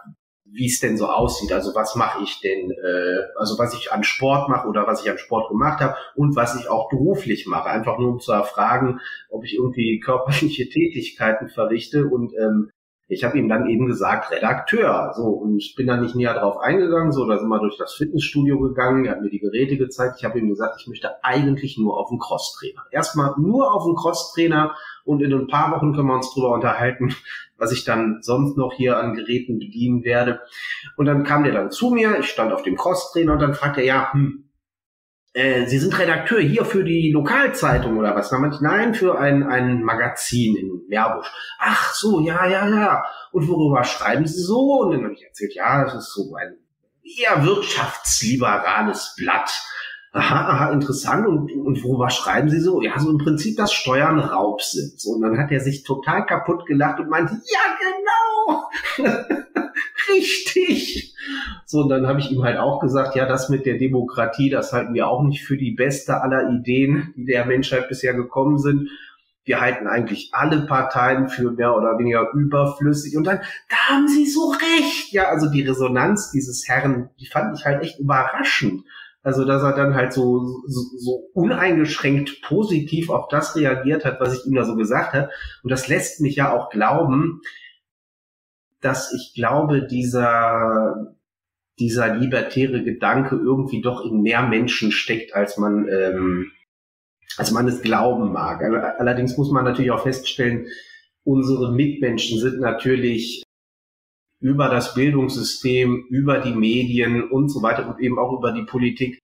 wie es denn so aussieht. Also was mache ich denn, äh, also was ich an Sport mache oder was ich an Sport gemacht habe und was ich auch beruflich mache. Einfach nur um zu erfragen, ob ich irgendwie körperliche Tätigkeiten verrichte. Und ähm, ich habe ihm dann eben gesagt, Redakteur. So, und ich bin dann nicht näher drauf eingegangen. So, da sind wir durch das Fitnessstudio gegangen, er hat mir die Geräte gezeigt. Ich habe ihm gesagt, ich möchte eigentlich nur auf einen Crosstrainer. Erstmal nur auf einen Crosstrainer und in ein paar Wochen können wir uns drüber unterhalten, was ich dann sonst noch hier an Geräten bedienen werde. Und dann kam der dann zu mir, ich stand auf dem Crosstrainer und dann fragte er, ja, hm, äh, Sie sind Redakteur hier für die Lokalzeitung oder was? Dann ich, nein, für ein, ein Magazin in Meerbusch. Ach so, ja, ja, ja. Und worüber schreiben Sie so? Und dann habe ich erzählt, ja, das ist so ein eher wirtschaftsliberales Blatt. Aha, aha, interessant. Und, und worüber schreiben Sie so? Ja, so im Prinzip, dass Steuern Raub sind. So, und dann hat er sich total kaputt gelacht und meinte, ja, genau. Richtig. So, und dann habe ich ihm halt auch gesagt, ja, das mit der Demokratie, das halten wir auch nicht für die beste aller Ideen, die der Menschheit bisher gekommen sind. Wir halten eigentlich alle Parteien für mehr oder weniger überflüssig. Und dann, da haben Sie so recht. Ja, also die Resonanz dieses Herrn, die fand ich halt echt überraschend. Also, dass er dann halt so, so, so uneingeschränkt positiv auf das reagiert hat, was ich ihm da so gesagt habe. Und das lässt mich ja auch glauben, dass ich glaube, dieser, dieser libertäre Gedanke irgendwie doch in mehr Menschen steckt, als man, ähm, als man es glauben mag. Allerdings muss man natürlich auch feststellen, unsere Mitmenschen sind natürlich über das Bildungssystem, über die Medien und so weiter und eben auch über die Politik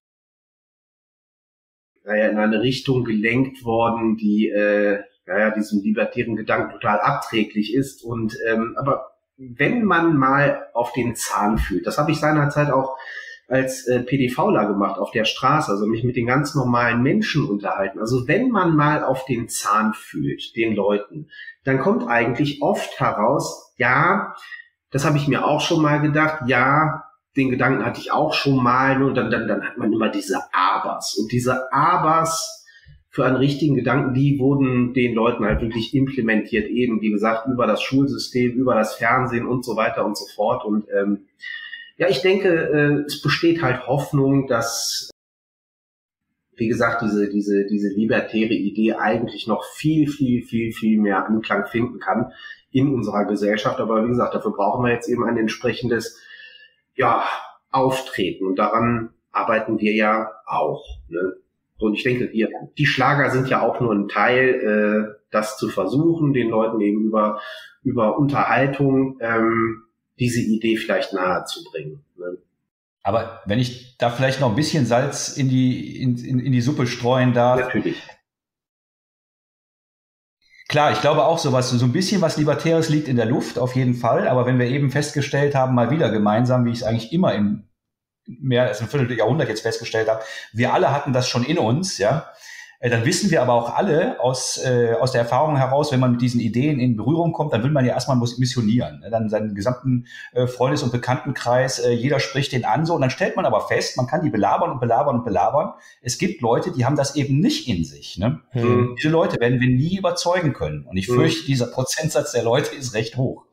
naja, in eine Richtung gelenkt worden, die äh, naja, diesem libertären Gedanken total abträglich ist. Und ähm, aber wenn man mal auf den Zahn fühlt, das habe ich seinerzeit auch als äh, PDVler gemacht auf der Straße, also mich mit den ganz normalen Menschen unterhalten. Also wenn man mal auf den Zahn fühlt, den Leuten, dann kommt eigentlich oft heraus, ja, das habe ich mir auch schon mal gedacht, ja, den Gedanken hatte ich auch schon mal, und dann, dann, dann hat man immer diese Abers. Und diese Abers, für einen richtigen Gedanken, die wurden den Leuten halt wirklich implementiert, eben wie gesagt, über das Schulsystem, über das Fernsehen und so weiter und so fort. Und ähm, ja, ich denke, äh, es besteht halt Hoffnung, dass, wie gesagt, diese, diese, diese libertäre Idee eigentlich noch viel, viel, viel, viel mehr Anklang finden kann in unserer Gesellschaft. Aber wie gesagt, dafür brauchen wir jetzt eben ein entsprechendes ja, Auftreten. Und daran arbeiten wir ja auch. Ne? Und ich denke, die, die Schlager sind ja auch nur ein Teil, äh, das zu versuchen, den Leuten eben über, über Unterhaltung ähm, diese Idee vielleicht nahe zu bringen. Ne? Aber wenn ich da vielleicht noch ein bisschen Salz in die, in, in, in die Suppe streuen darf. Natürlich. Klar, ich glaube auch sowas, so ein bisschen was Libertäres liegt in der Luft, auf jeden Fall. Aber wenn wir eben festgestellt haben, mal wieder gemeinsam, wie ich es eigentlich immer im mehr als ein Vierteljahrhundert jetzt festgestellt habe, wir alle hatten das schon in uns, ja. Äh, dann wissen wir aber auch alle aus, äh, aus der Erfahrung heraus, wenn man mit diesen Ideen in Berührung kommt, dann will man ja erstmal missionieren. Ne? Dann seinen gesamten äh, Freundes- und Bekanntenkreis, äh, jeder spricht den an so. Und dann stellt man aber fest, man kann die belabern und belabern und belabern. Es gibt Leute, die haben das eben nicht in sich. Ne? Mhm. Diese Leute werden wir nie überzeugen können. Und ich mhm. fürchte, dieser Prozentsatz der Leute ist recht hoch.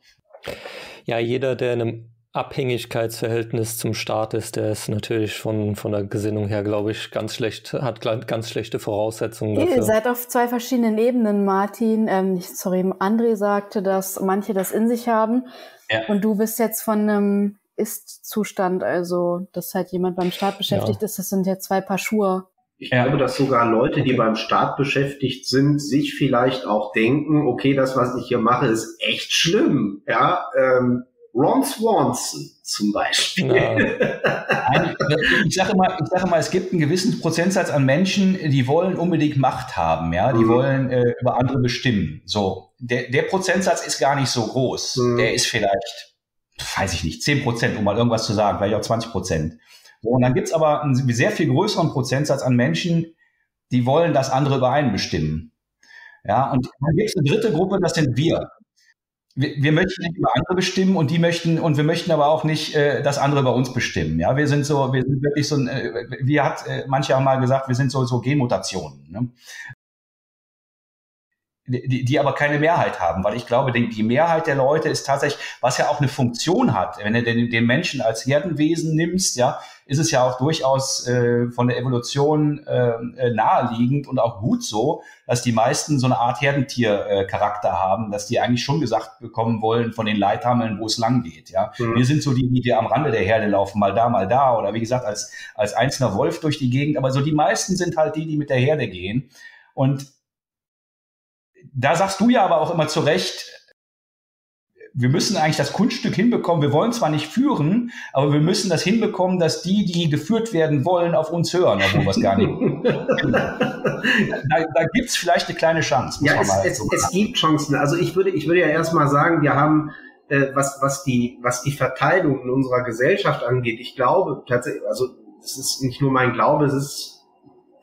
Ja, jeder, der in einem Abhängigkeitsverhältnis zum Staat ist, der ist natürlich von, von der Gesinnung her, glaube ich, ganz schlecht, hat ganz schlechte Voraussetzungen dafür. Ihr seid auf zwei verschiedenen Ebenen, Martin. Ähm, sorry, André sagte, dass manche das in sich haben. Ja. Und du bist jetzt von einem Ist-Zustand, also dass halt jemand beim Staat beschäftigt ja. ist, das sind ja zwei Paar Schuhe. Ich ja. glaube, dass sogar Leute, die beim Staat beschäftigt sind, sich vielleicht auch denken, okay, das, was ich hier mache, ist echt schlimm. Ja, ähm, Ron Swanson zum Beispiel. Ja. ich sage immer, ich sage immer, es gibt einen gewissen Prozentsatz an Menschen, die wollen unbedingt Macht haben, ja, die mhm. wollen äh, über andere bestimmen. So, der, der Prozentsatz ist gar nicht so groß. Mhm. Der ist vielleicht, weiß ich nicht, 10 Prozent, um mal irgendwas zu sagen, vielleicht auch 20 Prozent. So, und dann gibt's aber einen sehr viel größeren Prozentsatz an Menschen, die wollen, dass andere über einen bestimmen. Ja, und dann gibt es eine dritte Gruppe, das sind wir wir, wir möchten nicht über andere bestimmen und die möchten und wir möchten aber auch nicht, äh, dass andere über uns bestimmen. Ja, wir sind so, wir sind wirklich so äh, wie hat äh, manche haben mal gesagt, wir sind so so Genmutationen. Ne? Die, die aber keine Mehrheit haben, weil ich glaube, die, die Mehrheit der Leute ist tatsächlich, was ja auch eine Funktion hat, wenn du den, den Menschen als Herdenwesen nimmst, ja, ist es ja auch durchaus äh, von der Evolution äh, äh, naheliegend und auch gut so, dass die meisten so eine Art Herdentier-Charakter äh, haben, dass die eigentlich schon gesagt bekommen wollen von den Leithammeln, wo es lang geht. Ja, mhm. wir sind so die, die am Rande der Herde laufen, mal da, mal da, oder wie gesagt als als einzelner Wolf durch die Gegend. Aber so die meisten sind halt die, die mit der Herde gehen. Und da sagst du ja aber auch immer zu Recht, wir müssen eigentlich das Kunststück hinbekommen. Wir wollen zwar nicht führen, aber wir müssen das hinbekommen, dass die, die geführt werden wollen, auf uns hören, obwohl wir es gar nicht. da da gibt es vielleicht eine kleine Chance. Ja, es, es, so es gibt Chancen. Also ich würde, ich würde ja erstmal sagen, wir haben, äh, was, was, die, was die Verteilung in unserer Gesellschaft angeht, ich glaube tatsächlich, also es ist nicht nur mein Glaube, es ist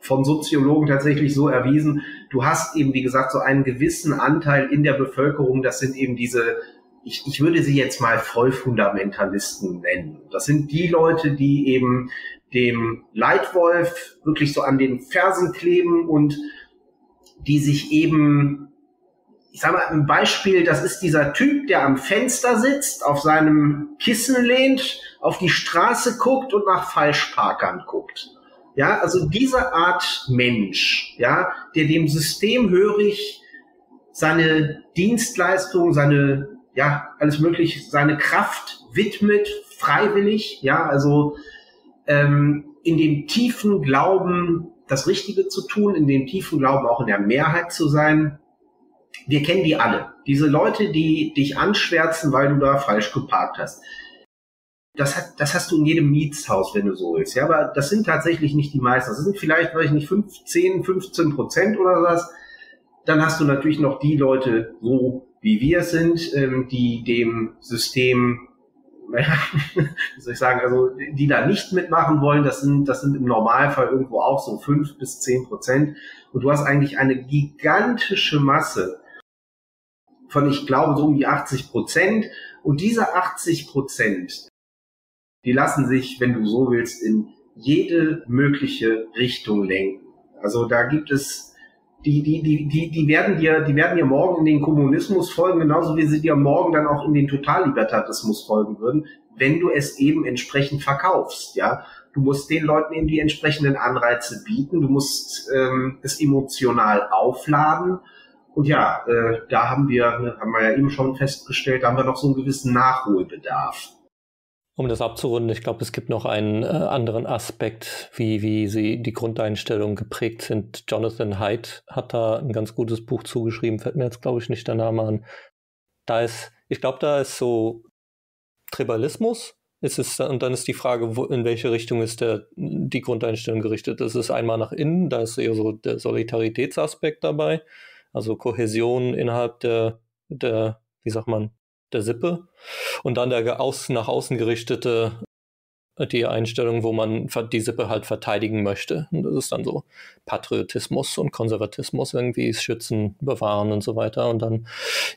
von Soziologen tatsächlich so erwiesen, du hast eben, wie gesagt, so einen gewissen Anteil in der Bevölkerung, das sind eben diese, ich, ich würde sie jetzt mal Vollfundamentalisten nennen. Das sind die Leute, die eben dem Leitwolf wirklich so an den Fersen kleben und die sich eben, ich sag mal, ein Beispiel, das ist dieser Typ, der am Fenster sitzt, auf seinem Kissen lehnt, auf die Straße guckt und nach Falschparkern guckt. Ja, also diese Art Mensch, ja, der dem System hörig seine Dienstleistung, seine, ja, alles mögliche, seine Kraft widmet, freiwillig, ja, also ähm, in dem tiefen Glauben, das Richtige zu tun, in dem tiefen Glauben auch in der Mehrheit zu sein. Wir kennen die alle. Diese Leute, die dich anschwärzen, weil du da falsch geparkt hast das, hat, das hast du in jedem Mietshaus, wenn du so willst. Ja, aber das sind tatsächlich nicht die meisten. Das sind vielleicht, weiß ich nicht, 15, 15 Prozent oder was. Dann hast du natürlich noch die Leute, so wie wir sind, ähm, die dem System, naja, wie soll ich sagen, also die da nicht mitmachen wollen. Das sind, das sind im Normalfall irgendwo auch so fünf bis zehn Prozent. Und du hast eigentlich eine gigantische Masse von, ich glaube, so um die 80 Prozent. Und diese 80 Prozent, die lassen sich, wenn du so willst, in jede mögliche Richtung lenken. Also da gibt es die, die, die, die, die werden dir, die werden dir morgen in den Kommunismus folgen, genauso wie sie dir morgen dann auch in den Totallibertarismus folgen würden, wenn du es eben entsprechend verkaufst, ja. Du musst den Leuten eben die entsprechenden Anreize bieten, du musst ähm, es emotional aufladen. Und ja, äh, da haben wir, haben wir ja eben schon festgestellt, da haben wir noch so einen gewissen Nachholbedarf. Um das abzurunden, ich glaube, es gibt noch einen äh, anderen Aspekt, wie, wie sie die Grundeinstellungen geprägt sind. Jonathan Haidt hat da ein ganz gutes Buch zugeschrieben, fällt mir jetzt, glaube ich, nicht der Name an. Da ist, ich glaube, da ist so Tribalismus. Ist es, und dann ist die Frage, wo, in welche Richtung ist der, die Grundeinstellung gerichtet? Das ist einmal nach innen, da ist eher so der Solidaritätsaspekt dabei, also Kohäsion innerhalb der, der, wie sagt man, der Sippe. Und dann der aus, nach außen gerichtete, die Einstellung, wo man die Sippe halt verteidigen möchte. Und das ist dann so Patriotismus und Konservatismus irgendwie, schützen, bewahren und so weiter. Und dann,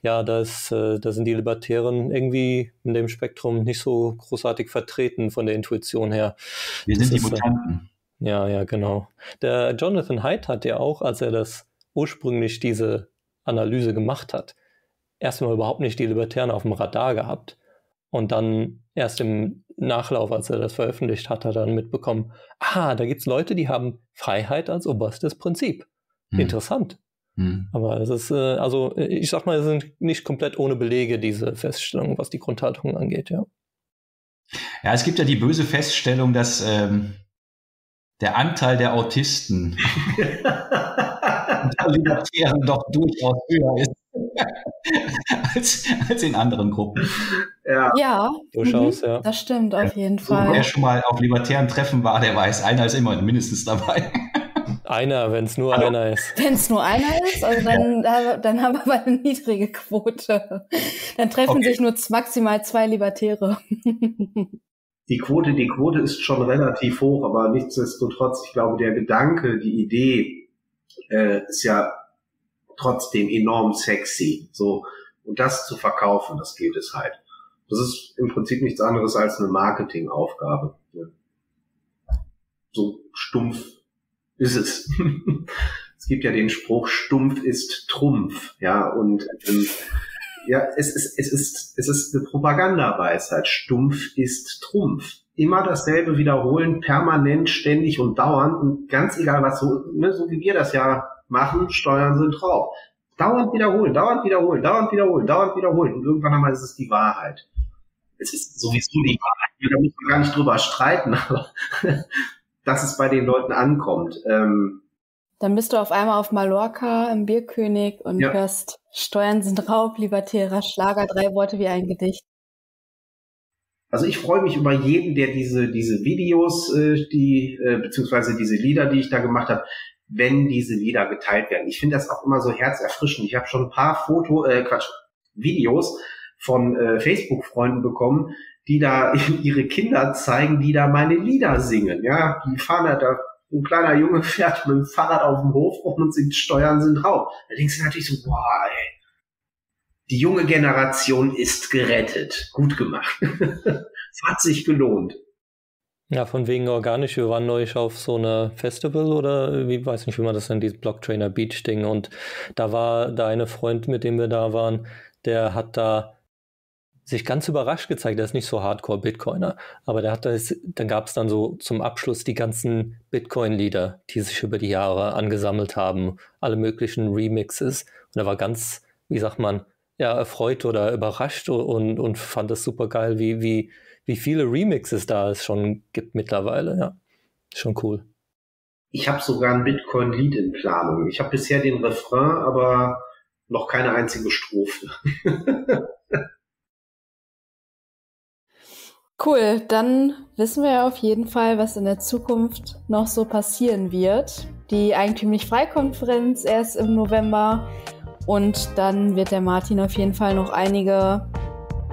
ja, da, ist, äh, da sind die Libertären irgendwie in dem Spektrum nicht so großartig vertreten von der Intuition her. Wir sind das die ist, äh, Mutanten. Ja, ja, genau. Der Jonathan Haidt hat ja auch, als er das ursprünglich diese Analyse gemacht hat, erstmal überhaupt nicht die Libertären auf dem Radar gehabt. Und dann erst im Nachlauf, als er das veröffentlicht hat, hat er dann mitbekommen, ah, da gibt es Leute, die haben Freiheit als oberstes Prinzip. Hm. Interessant. Hm. Aber es ist, äh, also ich sag mal, es sind nicht komplett ohne Belege, diese Feststellungen, was die Grundhaltung angeht, ja. Ja, es gibt ja die böse Feststellung, dass ähm, der Anteil der Autisten unter Libertären doch durchaus höher ist. als, als in anderen Gruppen. Ja, ja durchaus, mhm. ja. Das stimmt auf jeden so, Fall. Wer schon mal auf libertären Treffen war, der weiß, einer ist immer mindestens dabei. Einer, wenn es nur also, einer ist. Wenn es nur einer ist, also dann, dann haben wir aber eine niedrige Quote. Dann treffen okay. sich nur maximal zwei Libertäre. Die Quote, die Quote ist schon relativ hoch, aber nichtsdestotrotz, ich glaube, der Gedanke, die Idee äh, ist ja trotzdem enorm sexy. So, und das zu verkaufen, das geht es halt. Das ist im Prinzip nichts anderes als eine Marketingaufgabe. So stumpf ist es. es gibt ja den Spruch, stumpf ist Trumpf, ja, und ähm, ja, es ist, es ist, es ist eine Propagandaweisheit. Stumpf ist Trumpf. Immer dasselbe wiederholen, permanent, ständig und dauernd und ganz egal was so, ne, so wie wir das ja machen, Steuern sind drauf. Dauernd wiederholen, dauernd wiederholen, dauernd wiederholen, dauernd wiederholen. Und irgendwann einmal ist es die Wahrheit. Es ist sowieso die Wahrheit. Da muss man gar nicht drüber streiten, aber dass es bei den Leuten ankommt. Ähm, dann bist du auf einmal auf Mallorca im Bierkönig und ja. hörst Steuern sind Raub, libertärer Schlager, drei Worte wie ein Gedicht. Also ich freue mich über jeden, der diese diese Videos, äh, die äh, beziehungsweise diese Lieder, die ich da gemacht habe, wenn diese Lieder geteilt werden. Ich finde das auch immer so herzerfrischend. Ich habe schon ein paar Foto, äh, Quatsch, Videos von äh, Facebook-Freunden bekommen, die da ihre Kinder zeigen, die da meine Lieder singen. Ja, die fahren da, da ein kleiner Junge fährt mit dem Fahrrad auf dem Hof rum und singt Steuern sind Raub. Da denkst du natürlich so, boah, ey, die junge Generation ist gerettet. Gut gemacht. Es hat sich gelohnt. Ja, von wegen organisch. Wir waren neulich auf so einer Festival oder wie weiß nicht, wie man das nennt, dieses Blocktrainer Beach Ding. Und da war der eine Freund, mit dem wir da waren, der hat da sich ganz überrascht gezeigt. Der ist nicht so Hardcore-Bitcoiner, aber der hat das, dann gab es dann so zum Abschluss die ganzen Bitcoin-Lieder, die sich über die Jahre angesammelt haben, alle möglichen Remixes. Und er war ganz, wie sagt man, ja, erfreut oder überrascht und, und fand es super geil, wie, wie, wie viele Remixes da es schon gibt mittlerweile. Ja, schon cool. Ich habe sogar ein Bitcoin-Lied in Planung. Ich habe bisher den Refrain, aber noch keine einzige Strophe. cool, dann wissen wir ja auf jeden Fall, was in der Zukunft noch so passieren wird. Die Eigentümlich Freikonferenz erst im November und dann wird der Martin auf jeden Fall noch einige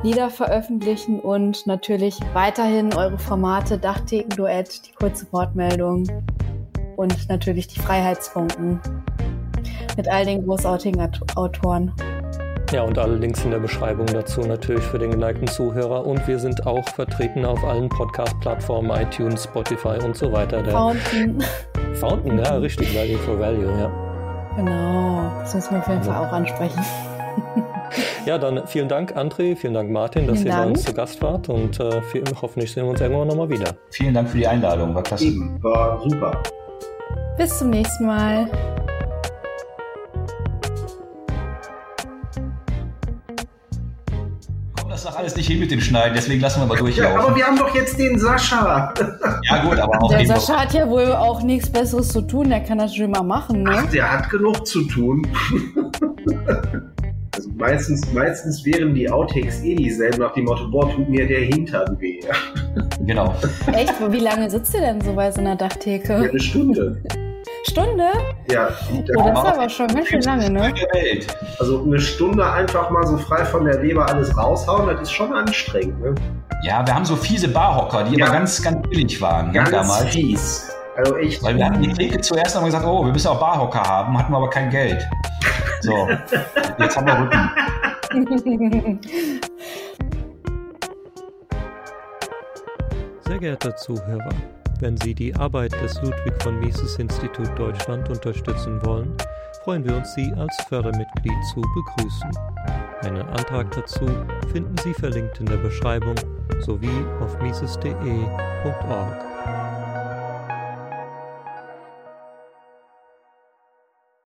Lieder veröffentlichen und natürlich weiterhin eure Formate Dachtheken-Duett, die kurze Wortmeldung und natürlich die Freiheitsfunken mit all den großartigen Autoren. Ja, und alle Links in der Beschreibung dazu natürlich für den geneigten Zuhörer. Und wir sind auch vertreten auf allen Podcast-Plattformen, iTunes, Spotify und so weiter. Der Fountain. Fountain, ja, richtig, Value for Value, ja. Genau, das müssen wir auf jeden Fall auch ansprechen. Ja, dann vielen Dank, André, vielen Dank, Martin, dass vielen ihr Dank. bei uns zu Gast wart und äh, viel, hoffentlich sehen wir uns irgendwann nochmal wieder. Vielen Dank für die Einladung, war klasse. War super. Bis zum nächsten Mal. Das alles nicht hin mit dem Schneiden, deswegen lassen wir mal durchlaufen. Ja, aber wir haben doch jetzt den Sascha. Ja, gut, aber auch Der den Sascha hat ja wohl auch nichts Besseres zu tun, der kann das schon mal machen, ne? Ach, der hat genug zu tun. Also meistens, meistens wären die Outtakes eh dieselben nach dem Motto, boah, tut mir der Hintern weh. Genau. Echt? Wie lange sitzt ihr denn so bei so einer Ja, Dachtheke? eine Stunde. Stunde? Ja, Oh, das ist aber schon ganz schön lange, ne? Also eine Stunde einfach mal so frei von der Leber alles raushauen, das ist schon anstrengend. Ne? Ja, wir haben so fiese Barhocker, die Ja. aber ganz, ganz billig waren ne, Ganz damals. fies. Also echt. Weil wir hatten die Theke zuerst haben wir gesagt, oh, wir müssen auch Barhocker haben, hatten wir aber kein Geld. So, jetzt haben wir Rücken. Sehr geehrter Zuhörer, wenn Sie die Arbeit des Ludwig von Mises Institut Deutschland unterstützen wollen, freuen wir uns, Sie als Fördermitglied zu begrüßen. Einen Antrag dazu finden Sie verlinkt in der Beschreibung sowie auf mises.de.org.